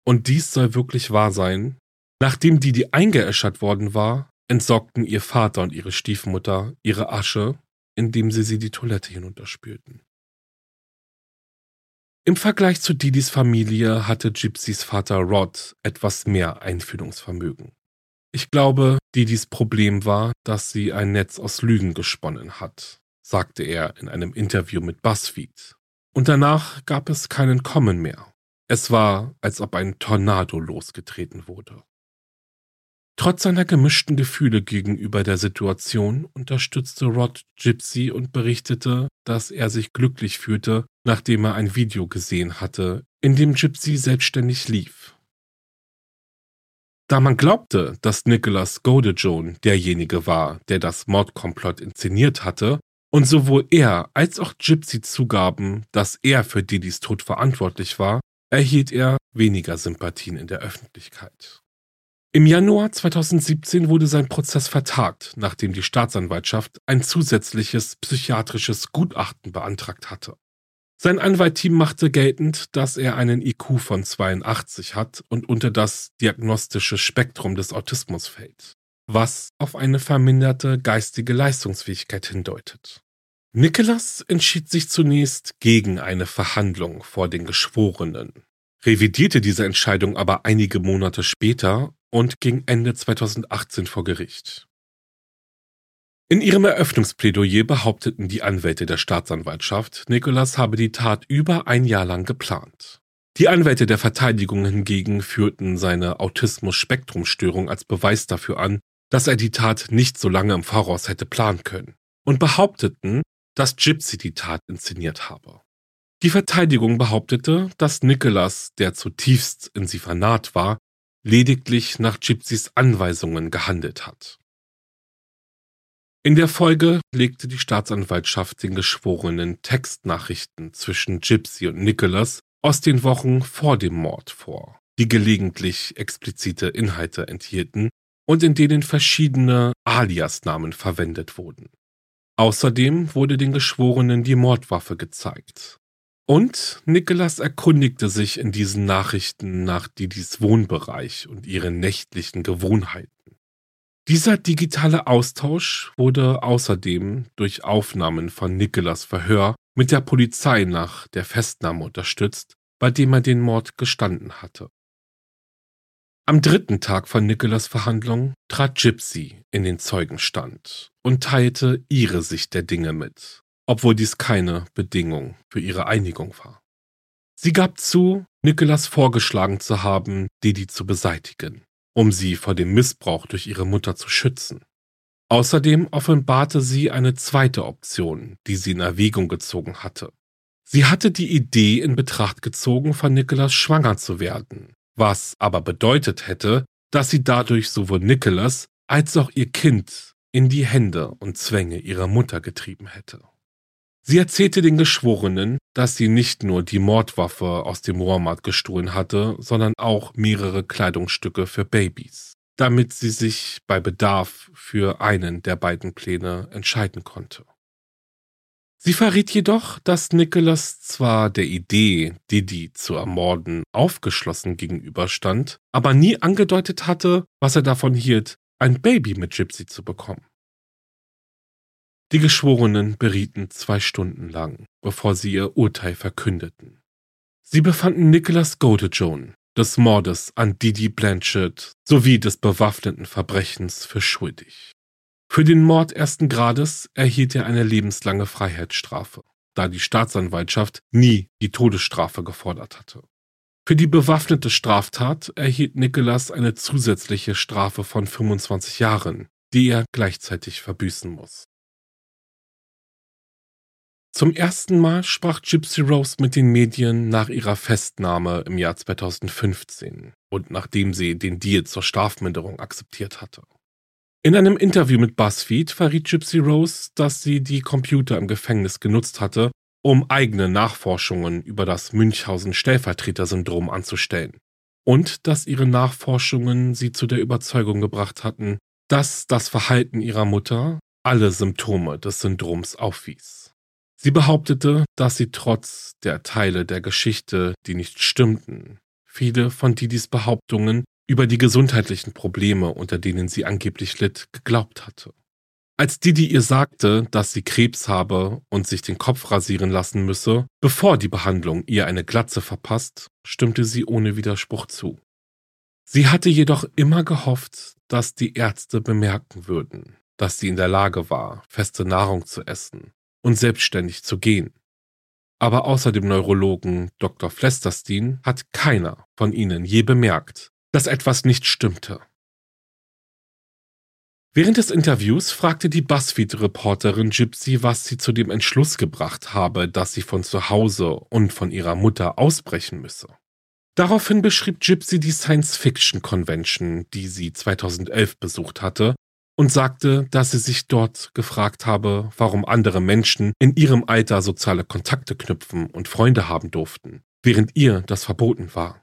A: Und dies soll wirklich wahr sein, Nachdem Didi eingeäschert worden war, entsorgten ihr Vater und ihre Stiefmutter ihre Asche, indem sie sie die Toilette hinunterspülten. Im Vergleich zu Didis Familie hatte Gypsys Vater Rod etwas mehr Einfühlungsvermögen. Ich glaube, Didis Problem war, dass sie ein Netz aus Lügen gesponnen hat, sagte er in einem Interview mit BuzzFeed. Und danach gab es keinen Kommen mehr. Es war, als ob ein Tornado losgetreten wurde. Trotz seiner gemischten Gefühle gegenüber der Situation unterstützte Rod Gypsy und berichtete, dass er sich glücklich fühlte, nachdem er ein Video gesehen hatte, in dem Gypsy selbstständig lief. Da man glaubte, dass Nicholas Godejohn derjenige war, der das Mordkomplott inszeniert hatte, und sowohl er als auch Gypsy zugaben, dass er für Didis Tod verantwortlich war, erhielt er weniger Sympathien in der Öffentlichkeit. Im Januar 2017 wurde sein Prozess vertagt, nachdem die Staatsanwaltschaft ein zusätzliches psychiatrisches Gutachten beantragt hatte. Sein Anwaltteam machte geltend, dass er einen IQ von 82 hat und unter das diagnostische Spektrum des Autismus fällt, was auf eine verminderte geistige Leistungsfähigkeit hindeutet. Nicholas entschied sich zunächst gegen eine Verhandlung vor den Geschworenen, revidierte diese Entscheidung aber einige Monate später und ging Ende 2018 vor Gericht. In ihrem Eröffnungsplädoyer behaupteten die Anwälte der Staatsanwaltschaft, Nicholas habe die Tat über ein Jahr lang geplant. Die Anwälte der Verteidigung hingegen führten seine Autismus-Spektrumstörung als Beweis dafür an, dass er die Tat nicht so lange im Voraus hätte planen können und behaupteten, dass Gypsy die Tat inszeniert habe. Die Verteidigung behauptete, dass Nicholas, der zutiefst in sie vernarrt war, lediglich nach Gypsys Anweisungen gehandelt hat. In der Folge legte die Staatsanwaltschaft den Geschworenen Textnachrichten zwischen Gypsy und Nicholas aus den Wochen vor dem Mord vor, die gelegentlich explizite Inhalte enthielten und in denen verschiedene Aliasnamen verwendet wurden. Außerdem wurde den Geschworenen die Mordwaffe gezeigt. Und Nicholas erkundigte sich in diesen Nachrichten nach Didis Wohnbereich und ihren nächtlichen Gewohnheiten. Dieser digitale Austausch wurde außerdem durch Aufnahmen von Nicholas Verhör mit der Polizei nach der Festnahme unterstützt, bei dem er den Mord gestanden hatte. Am dritten Tag von Nicholas Verhandlung trat Gypsy in den Zeugenstand und teilte ihre Sicht der Dinge mit, obwohl dies keine Bedingung für ihre Einigung war. Sie gab zu, Nicholas vorgeschlagen zu haben, Didi zu beseitigen, um sie vor dem Missbrauch durch ihre Mutter zu schützen. Außerdem offenbarte sie eine zweite Option, die sie in Erwägung gezogen hatte. Sie hatte die Idee in Betracht gezogen, von Nicholas schwanger zu werden, was aber bedeutet hätte, dass sie dadurch sowohl Nicholas als auch ihr Kind in die Hände und Zwänge ihrer Mutter getrieben hätte. Sie erzählte den Geschworenen, dass sie nicht nur die Mordwaffe aus dem Walmart gestohlen hatte, sondern auch mehrere Kleidungsstücke für Babys, damit sie sich bei Bedarf für einen der beiden Pläne entscheiden konnte. Sie verriet jedoch, dass Nicholas zwar der Idee, Didi zu ermorden, aufgeschlossen gegenüberstand, aber nie angedeutet hatte, was er davon hielt, ein Baby mit Gypsy zu bekommen. Die Geschworenen berieten zwei Stunden lang, bevor sie ihr Urteil verkündeten. Sie befanden Nicholas Godejohn des Mordes an Didi Blanchard sowie des bewaffneten Verbrechens für schuldig. Für den Mord ersten Grades erhielt er eine lebenslange Freiheitsstrafe, da die Staatsanwaltschaft nie die Todesstrafe gefordert hatte. Für die bewaffnete Straftat erhielt Nicholas eine zusätzliche Strafe von 25 Jahren, die er gleichzeitig verbüßen muss. Zum ersten Mal sprach Gypsy Rose mit den Medien nach ihrer Festnahme im Jahr 2015 und nachdem sie den Deal zur Strafminderung akzeptiert hatte. In einem Interview mit BuzzFeed verriet Gypsy Rose, dass sie die Computer im Gefängnis genutzt hatte, um eigene Nachforschungen über das Münchhausen-Stellvertreter-Syndrom anzustellen. Und dass ihre Nachforschungen sie zu der Überzeugung gebracht hatten, dass das Verhalten ihrer Mutter alle Symptome des Syndroms aufwies. Sie behauptete, dass sie trotz der Teile der Geschichte, die nicht stimmten, viele von Didis Behauptungen über die gesundheitlichen Probleme, unter denen sie angeblich litt, geglaubt hatte. Als Didi ihr sagte, dass sie Krebs habe und sich den Kopf rasieren lassen müsse, bevor die Behandlung ihr eine Glatze verpasst, stimmte sie ohne Widerspruch zu. Sie hatte jedoch immer gehofft, dass die Ärzte bemerken würden, dass sie in der Lage war, feste Nahrung zu essen und selbstständig zu gehen. Aber außer dem Neurologen Dr. Flesterstein hat keiner von ihnen je bemerkt, dass etwas nicht stimmte. Während des Interviews fragte die BuzzFeed-Reporterin Gypsy, was sie zu dem Entschluss gebracht habe, dass sie von zu Hause und von ihrer Mutter ausbrechen müsse. Daraufhin beschrieb Gypsy die Science-Fiction-Convention, die sie 2011 besucht hatte, und sagte, dass sie sich dort gefragt habe, warum andere Menschen in ihrem Alter soziale Kontakte knüpfen und Freunde haben durften, während ihr das verboten war.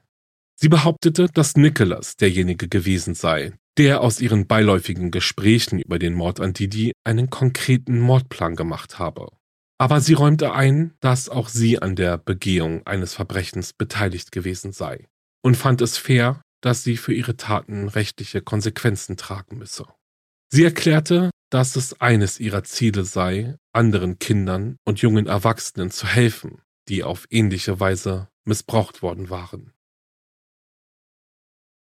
A: Sie behauptete, dass Nicholas derjenige gewesen sei, der aus ihren beiläufigen Gesprächen über den Mord an Didi einen konkreten Mordplan gemacht habe. Aber sie räumte ein, dass auch sie an der Begehung eines Verbrechens beteiligt gewesen sei und fand es fair, dass sie für ihre Taten rechtliche Konsequenzen tragen müsse. Sie erklärte, dass es eines ihrer Ziele sei, anderen Kindern und jungen Erwachsenen zu helfen, die auf ähnliche Weise missbraucht worden waren.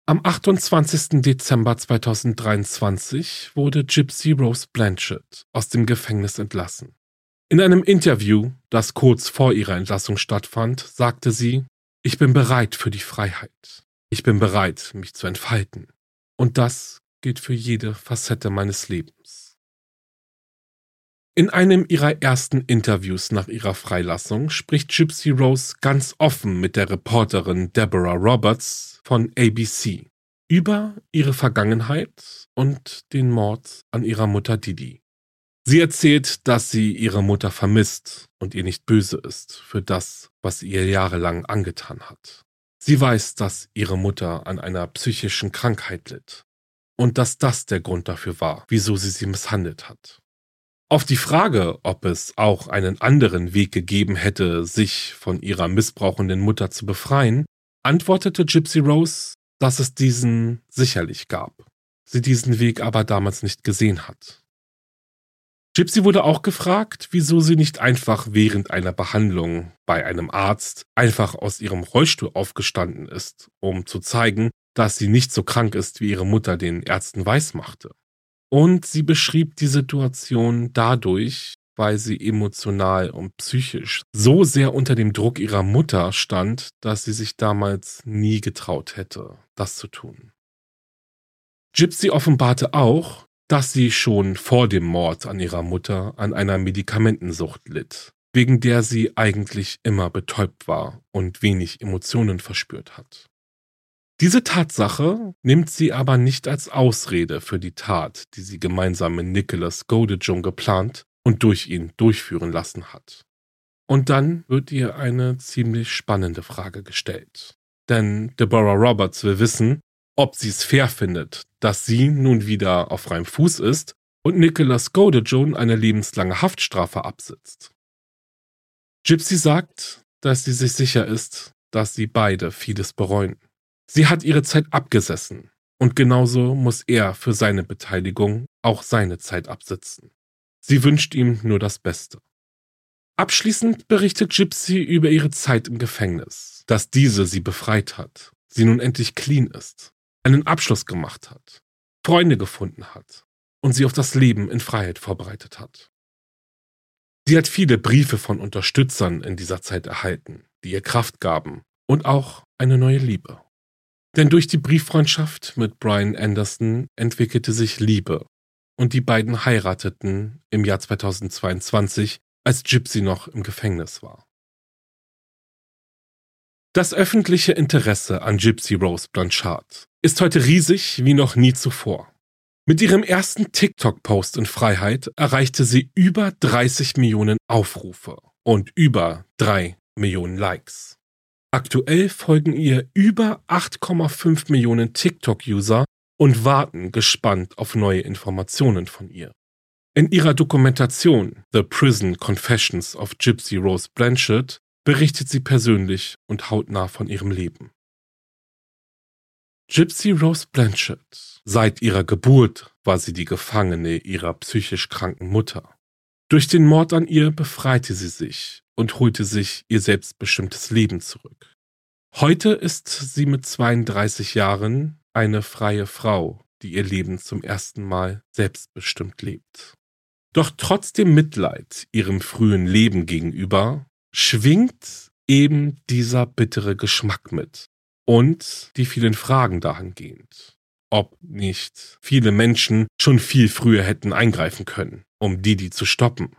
A: Am 28. Dezember 2023 wurde Gypsy Rose Blanchard aus dem Gefängnis entlassen. In einem Interview, das kurz vor ihrer Entlassung stattfand, sagte sie, ich bin bereit für die Freiheit. Ich bin bereit, mich zu entfalten. Und das gilt für jede Facette meines Lebens. In einem ihrer ersten Interviews nach ihrer Freilassung spricht Gypsy Rose ganz offen mit der Reporterin Deborah Roberts von ABC über ihre Vergangenheit und den Mord an ihrer Mutter Didi. Sie erzählt, dass sie ihre Mutter vermisst und ihr nicht böse ist für das, was sie ihr jahrelang angetan hat. Sie weiß, dass ihre Mutter an einer psychischen Krankheit litt und dass das der Grund dafür war, wieso sie sie misshandelt hat. Auf die Frage, ob es auch einen anderen Weg gegeben hätte, sich von ihrer missbrauchenden Mutter zu befreien, antwortete Gypsy Rose, dass es diesen sicherlich gab, sie diesen Weg aber damals nicht gesehen hat. Gypsy wurde auch gefragt, wieso sie nicht einfach während einer Behandlung bei einem Arzt einfach aus ihrem Rollstuhl aufgestanden ist, um zu zeigen, dass sie nicht so krank ist, wie ihre Mutter den Ärzten weismachte. Und sie beschrieb die Situation dadurch, weil sie emotional und psychisch so sehr unter dem Druck ihrer Mutter stand, dass sie sich damals nie getraut hätte, das zu tun. Gypsy offenbarte auch, dass sie schon vor dem Mord an ihrer Mutter an einer Medikamentensucht litt, wegen der sie eigentlich immer betäubt war und wenig Emotionen verspürt hat. Diese Tatsache nimmt sie aber nicht als Ausrede für die Tat, die sie gemeinsam mit Nicholas Godejung geplant und durch ihn durchführen lassen hat. Und dann wird ihr eine ziemlich spannende Frage gestellt. Denn Deborah Roberts will wissen, ob sie es fair findet, dass sie nun wieder auf freiem Fuß ist und Nicholas Godejohn eine lebenslange Haftstrafe absitzt. Gypsy sagt, dass sie sich sicher ist, dass sie beide vieles bereuen. Sie hat ihre Zeit abgesessen und genauso muss er für seine Beteiligung auch seine Zeit absitzen. Sie wünscht ihm nur das Beste. Abschließend berichtet Gypsy über ihre Zeit im Gefängnis, dass diese sie befreit hat, sie nun endlich clean ist, einen Abschluss gemacht hat, Freunde gefunden hat und sie auf das Leben in Freiheit vorbereitet hat. Sie hat viele Briefe von Unterstützern in dieser Zeit erhalten, die ihr Kraft gaben und auch eine neue Liebe. Denn durch die Brieffreundschaft mit Brian Anderson entwickelte sich Liebe und die beiden heirateten im Jahr 2022, als Gypsy noch im Gefängnis war. Das öffentliche Interesse an Gypsy Rose Blanchard ist heute riesig wie noch nie zuvor. Mit ihrem ersten TikTok-Post in Freiheit erreichte sie über 30 Millionen Aufrufe und über 3 Millionen Likes. Aktuell folgen ihr über 8,5 Millionen TikTok-User und warten gespannt auf neue Informationen von ihr. In ihrer Dokumentation The Prison Confessions of Gypsy Rose Blanchard berichtet sie persönlich und hautnah von ihrem Leben. Gypsy Rose Blanchard. Seit ihrer Geburt war sie die Gefangene ihrer psychisch kranken Mutter. Durch den Mord an ihr befreite sie sich und holte sich ihr selbstbestimmtes Leben zurück. Heute ist sie mit 32 Jahren eine freie Frau, die ihr Leben zum ersten Mal selbstbestimmt lebt. Doch trotz dem Mitleid ihrem frühen Leben gegenüber schwingt eben dieser bittere Geschmack mit und die vielen Fragen dahingehend, ob nicht viele Menschen schon viel früher hätten eingreifen können, um Didi zu stoppen.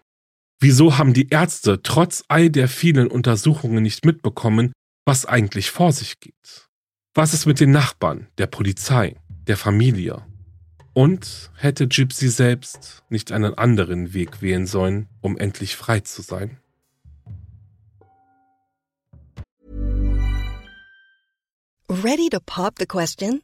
A: Wieso haben die Ärzte trotz all der vielen Untersuchungen nicht mitbekommen, was eigentlich vor sich geht? Was ist mit den Nachbarn, der Polizei, der Familie? Und hätte Gypsy selbst nicht einen anderen Weg wählen sollen, um endlich frei zu sein?
C: Ready to pop the question?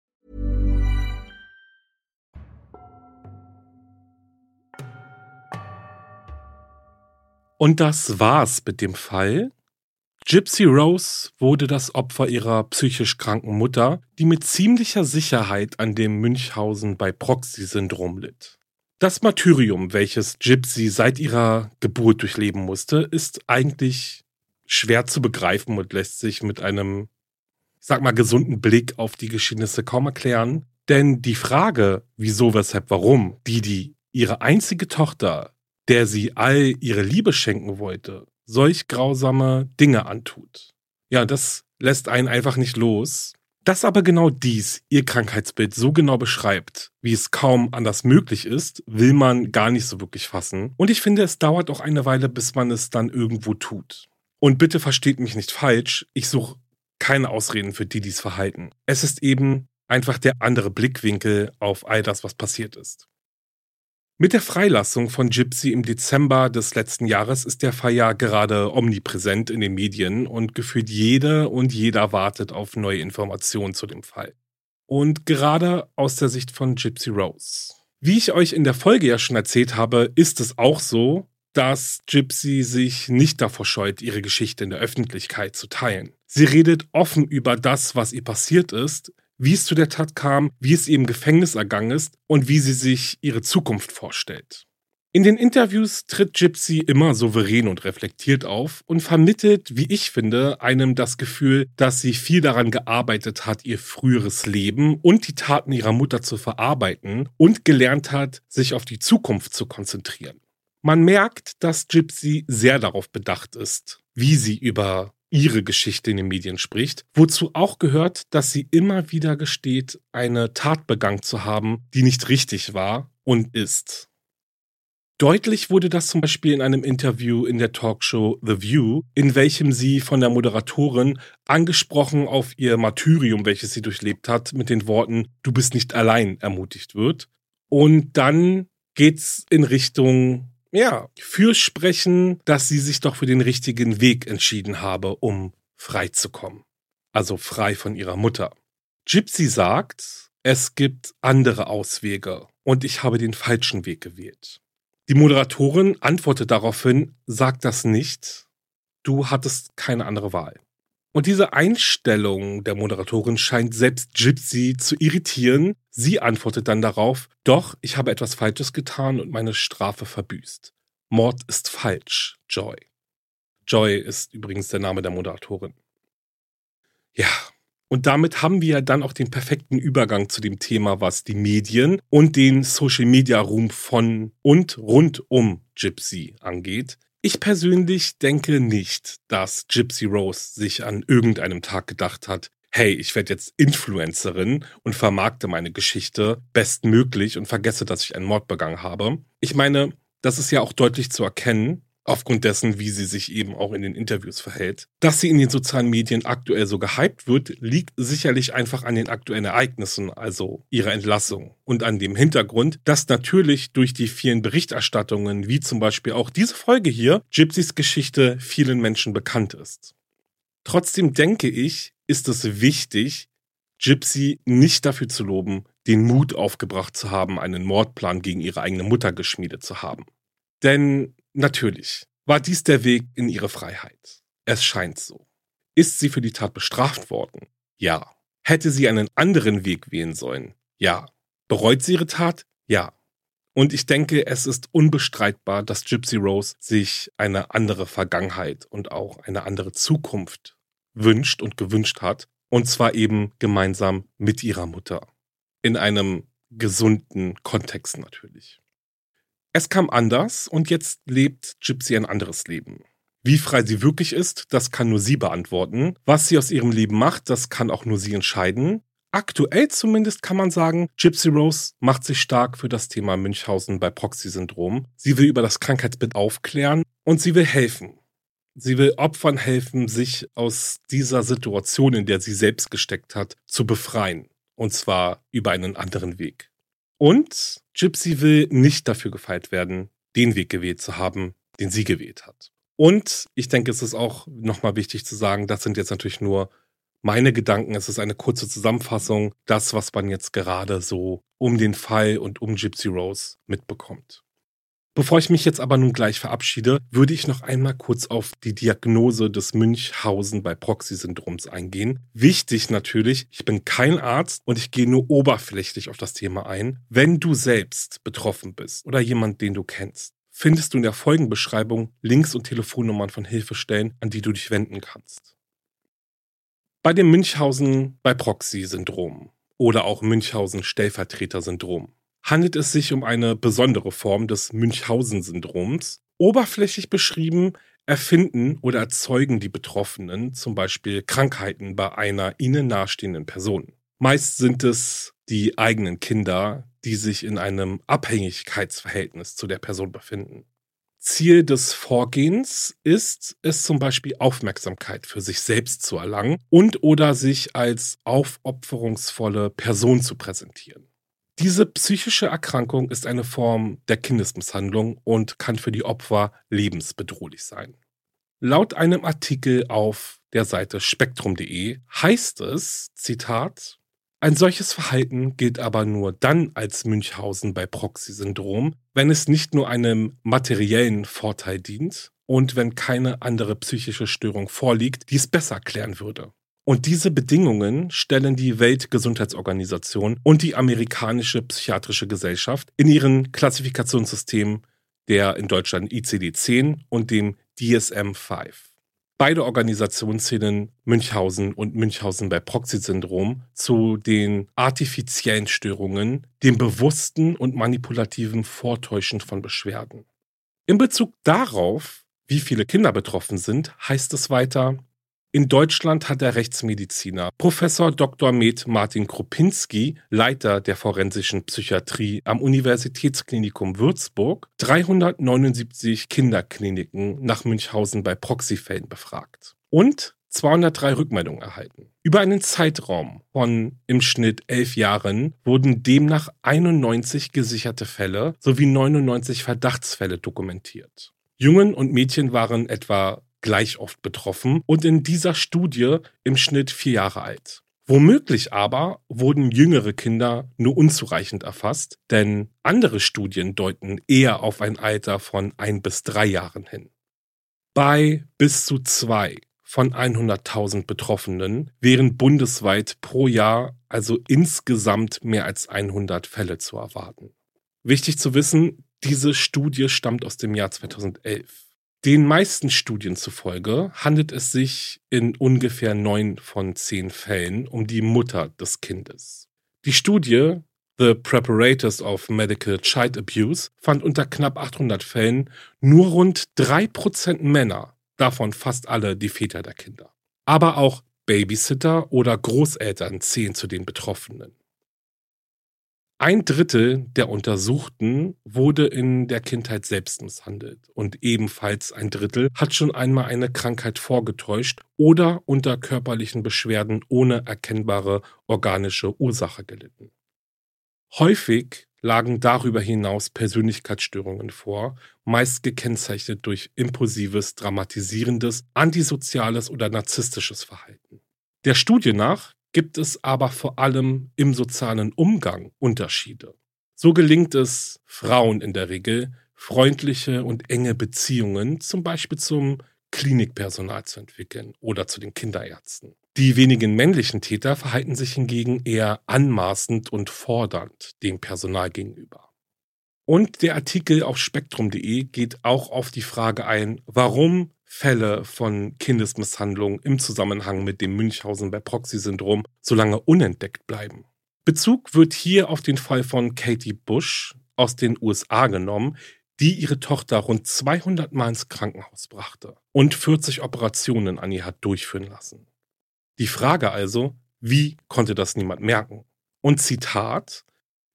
A: Und das war's mit dem Fall. Gypsy Rose wurde das Opfer ihrer psychisch kranken Mutter, die mit ziemlicher Sicherheit an dem Münchhausen bei Proxy-Syndrom litt. Das Martyrium, welches Gypsy seit ihrer Geburt durchleben musste, ist eigentlich schwer zu begreifen und lässt sich mit einem, ich sag mal, gesunden Blick auf die Geschehnisse kaum erklären. Denn die Frage, wieso, weshalb, warum, die die ihre einzige Tochter, der sie all ihre Liebe schenken wollte, solch grausame Dinge antut. Ja, das lässt einen einfach nicht los. Dass aber genau dies ihr Krankheitsbild so genau beschreibt, wie es kaum anders möglich ist, will man gar nicht so wirklich fassen. Und ich finde, es dauert auch eine Weile, bis man es dann irgendwo tut. Und bitte versteht mich nicht falsch, ich suche keine Ausreden für Didis Verhalten. Es ist eben einfach der andere Blickwinkel auf all das, was passiert ist. Mit der Freilassung von Gypsy im Dezember des letzten Jahres ist der Fall ja gerade omnipräsent in den Medien und gefühlt jede und jeder wartet auf neue Informationen zu dem Fall. Und gerade aus der Sicht von Gypsy Rose. Wie ich euch in der Folge ja schon erzählt habe, ist es auch so, dass Gypsy sich nicht davor scheut, ihre Geschichte in der Öffentlichkeit zu teilen. Sie redet offen über das, was ihr passiert ist, wie es zu der Tat kam, wie es ihr im Gefängnis ergangen ist und wie sie sich ihre Zukunft vorstellt. In den Interviews tritt Gypsy immer souverän und reflektiert auf und vermittelt, wie ich finde, einem das Gefühl, dass sie viel daran gearbeitet hat, ihr früheres Leben und die Taten ihrer Mutter zu verarbeiten und gelernt hat, sich auf die Zukunft zu konzentrieren. Man merkt, dass Gypsy sehr darauf bedacht ist, wie sie über ihre Geschichte in den Medien spricht, wozu auch gehört, dass sie immer wieder gesteht, eine Tat begangen zu haben, die nicht richtig war und ist. Deutlich wurde das zum Beispiel in einem Interview in der Talkshow The View, in welchem sie von der Moderatorin angesprochen auf ihr Martyrium, welches sie durchlebt hat, mit den Worten Du bist nicht allein ermutigt wird. Und dann geht's in Richtung ja, fürsprechen, dass sie sich doch für den richtigen Weg entschieden habe, um frei zu kommen. Also frei von ihrer Mutter. Gypsy sagt, es gibt andere Auswege und ich habe den falschen Weg gewählt. Die Moderatorin antwortet daraufhin, sag das nicht, du hattest keine andere Wahl. Und diese Einstellung der Moderatorin scheint selbst Gypsy zu irritieren. Sie antwortet dann darauf, doch, ich habe etwas Falsches getan und meine Strafe verbüßt. Mord ist falsch, Joy. Joy ist übrigens der Name der Moderatorin. Ja, und damit haben wir dann auch den perfekten Übergang zu dem Thema, was die Medien und den Social Media Ruhm von und rund um Gypsy angeht. Ich persönlich denke nicht, dass Gypsy Rose sich an irgendeinem Tag gedacht hat, hey, ich werde jetzt Influencerin und vermarkte meine Geschichte bestmöglich und vergesse, dass ich einen Mord begangen habe. Ich meine, das ist ja auch deutlich zu erkennen, aufgrund dessen, wie sie sich eben auch in den Interviews verhält. Dass sie in den sozialen Medien aktuell so gehypt wird, liegt sicherlich einfach an den aktuellen Ereignissen, also ihrer Entlassung und an dem Hintergrund, dass natürlich durch die vielen Berichterstattungen, wie zum Beispiel auch diese Folge hier, Gypsys Geschichte vielen Menschen bekannt ist. Trotzdem denke ich, ist es wichtig, Gypsy nicht dafür zu loben, den Mut aufgebracht zu haben, einen Mordplan gegen ihre eigene Mutter geschmiedet zu haben. Denn natürlich war dies der Weg in ihre Freiheit. Es scheint so. Ist sie für die Tat bestraft worden? Ja. Hätte sie einen anderen Weg wählen sollen? Ja. Bereut sie ihre Tat? Ja. Und ich denke, es ist unbestreitbar, dass Gypsy Rose sich eine andere Vergangenheit und auch eine andere Zukunft wünscht und gewünscht hat. Und zwar eben gemeinsam mit ihrer Mutter. In einem gesunden Kontext natürlich. Es kam anders und jetzt lebt Gypsy ein anderes Leben. Wie frei sie wirklich ist, das kann nur sie beantworten. Was sie aus ihrem Leben macht, das kann auch nur sie entscheiden. Aktuell zumindest kann man sagen, Gypsy Rose macht sich stark für das Thema Münchhausen bei Proxy-Syndrom. Sie will über das Krankheitsbild aufklären und sie will helfen. Sie will Opfern helfen, sich aus dieser Situation, in der sie selbst gesteckt hat, zu befreien. Und zwar über einen anderen Weg. Und Gypsy will nicht dafür gefeilt werden, den Weg gewählt zu haben, den sie gewählt hat. Und ich denke, es ist auch nochmal wichtig zu sagen, das sind jetzt natürlich nur meine Gedanken. Es ist eine kurze Zusammenfassung, das, was man jetzt gerade so um den Fall und um Gypsy Rose mitbekommt. Bevor ich mich jetzt aber nun gleich verabschiede, würde ich noch einmal kurz auf die Diagnose des Münchhausen bei Proxy-Syndroms eingehen. Wichtig natürlich, ich bin kein Arzt und ich gehe nur oberflächlich auf das Thema ein. Wenn du selbst betroffen bist oder jemand, den du kennst, findest du in der Folgenbeschreibung Links und Telefonnummern von Hilfestellen, an die du dich wenden kannst. Bei dem Münchhausen bei Proxy-Syndrom oder auch Münchhausen-Stellvertreter-Syndrom handelt es sich um eine besondere Form des Münchhausen-Syndroms. Oberflächlich beschrieben erfinden oder erzeugen die Betroffenen zum Beispiel Krankheiten bei einer ihnen nahestehenden Person. Meist sind es die eigenen Kinder, die sich in einem Abhängigkeitsverhältnis zu der Person befinden. Ziel des Vorgehens ist es zum Beispiel Aufmerksamkeit für sich selbst zu erlangen und oder sich als aufopferungsvolle Person zu präsentieren. Diese psychische Erkrankung ist eine Form der Kindesmisshandlung und kann für die Opfer lebensbedrohlich sein. Laut einem Artikel auf der Seite spektrum.de heißt es, Zitat, ein solches Verhalten gilt aber nur dann als Münchhausen bei Proxy-Syndrom, wenn es nicht nur einem materiellen Vorteil dient und wenn keine andere psychische Störung vorliegt, die es besser klären würde. Und diese Bedingungen stellen die Weltgesundheitsorganisation und die amerikanische psychiatrische Gesellschaft in ihren Klassifikationssystemen der in Deutschland ICD-10 und dem DSM-5. Beide Organisationen zählen Münchhausen und Münchhausen bei Proxy-Syndrom zu den artifiziellen Störungen, dem bewussten und manipulativen Vortäuschen von Beschwerden. In Bezug darauf, wie viele Kinder betroffen sind, heißt es weiter, in Deutschland hat der Rechtsmediziner Professor Dr. Med Martin Kropinski, Leiter der forensischen Psychiatrie am Universitätsklinikum Würzburg, 379 Kinderkliniken nach Münchhausen bei Proxyfällen befragt und 203 Rückmeldungen erhalten. Über einen Zeitraum von im Schnitt elf Jahren wurden demnach 91 gesicherte Fälle sowie 99 Verdachtsfälle dokumentiert. Jungen und Mädchen waren etwa gleich oft betroffen und in dieser Studie im Schnitt vier Jahre alt. Womöglich aber wurden jüngere Kinder nur unzureichend erfasst, denn andere Studien deuten eher auf ein Alter von ein bis drei Jahren hin. Bei bis zu zwei von 100.000 Betroffenen wären bundesweit pro Jahr also insgesamt mehr als 100 Fälle zu erwarten. Wichtig zu wissen, diese Studie stammt aus dem Jahr 2011. Den meisten Studien zufolge handelt es sich in ungefähr neun von zehn Fällen um die Mutter des Kindes. Die Studie The Preparators of Medical Child Abuse fand unter knapp 800 Fällen nur rund 3% Männer, davon fast alle die Väter der Kinder. Aber auch Babysitter oder Großeltern zählen zu den Betroffenen. Ein Drittel der Untersuchten wurde in der Kindheit selbst misshandelt und ebenfalls ein Drittel hat schon einmal eine Krankheit vorgetäuscht oder unter körperlichen Beschwerden ohne erkennbare organische Ursache gelitten. Häufig lagen darüber hinaus Persönlichkeitsstörungen vor, meist gekennzeichnet durch impulsives, dramatisierendes, antisoziales oder narzisstisches Verhalten. Der Studie nach gibt es aber vor allem im sozialen Umgang Unterschiede. So gelingt es Frauen in der Regel, freundliche und enge Beziehungen zum Beispiel zum Klinikpersonal zu entwickeln oder zu den Kinderärzten. Die wenigen männlichen Täter verhalten sich hingegen eher anmaßend und fordernd dem Personal gegenüber. Und der Artikel auf spektrum.de geht auch auf die Frage ein, warum Fälle von Kindesmisshandlung im Zusammenhang mit dem Münchhausen bei Proxy-Syndrom so lange unentdeckt bleiben. Bezug wird hier auf den Fall von Katie Bush aus den USA genommen, die ihre Tochter rund 200 Mal ins Krankenhaus brachte und 40 Operationen an ihr hat durchführen lassen. Die Frage also, wie konnte das niemand merken? Und Zitat,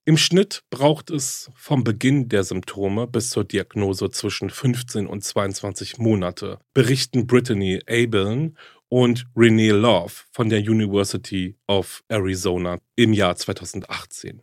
A: im Schnitt braucht es vom Beginn der Symptome bis zur Diagnose zwischen 15 und 22 Monate, berichten Brittany Abeln und Renee Love von der University of Arizona im Jahr 2018.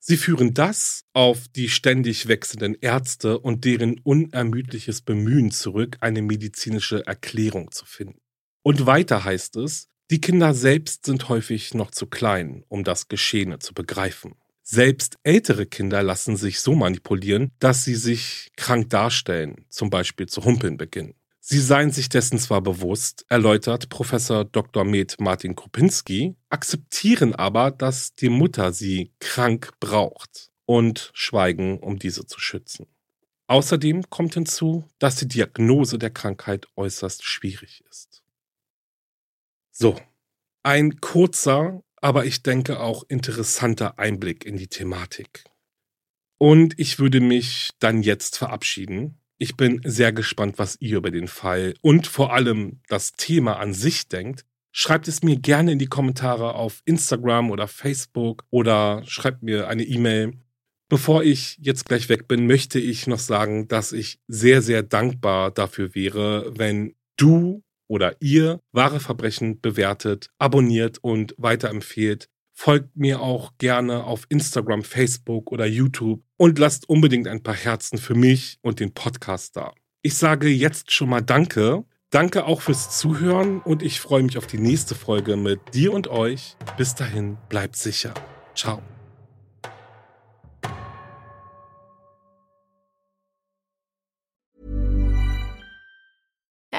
A: Sie führen das auf die ständig wechselnden Ärzte und deren unermüdliches Bemühen zurück, eine medizinische Erklärung zu finden. Und weiter heißt es, die Kinder selbst sind häufig noch zu klein, um das Geschehene zu begreifen. Selbst ältere Kinder lassen sich so manipulieren, dass sie sich krank darstellen, zum Beispiel zu humpeln beginnen. Sie seien sich dessen zwar bewusst, erläutert Professor Dr. Med Martin Kropinski, akzeptieren aber, dass die Mutter sie krank braucht und schweigen, um diese zu schützen. Außerdem kommt hinzu, dass die Diagnose der Krankheit äußerst schwierig ist. So, ein kurzer, aber ich denke auch interessanter Einblick in die Thematik. Und ich würde mich dann jetzt verabschieden. Ich bin sehr gespannt, was ihr über den Fall und vor allem das Thema an sich denkt. Schreibt es mir gerne in die Kommentare auf Instagram oder Facebook oder schreibt mir eine E-Mail. Bevor ich jetzt gleich weg bin, möchte ich noch sagen, dass ich sehr, sehr dankbar dafür wäre, wenn du oder ihr wahre Verbrechen bewertet, abonniert und weiterempfehlt. Folgt mir auch gerne auf Instagram, Facebook oder YouTube und lasst unbedingt ein paar Herzen für mich und den Podcast da. Ich sage jetzt schon mal Danke. Danke auch fürs Zuhören und ich freue mich auf die nächste Folge mit dir und euch. Bis dahin, bleibt sicher. Ciao.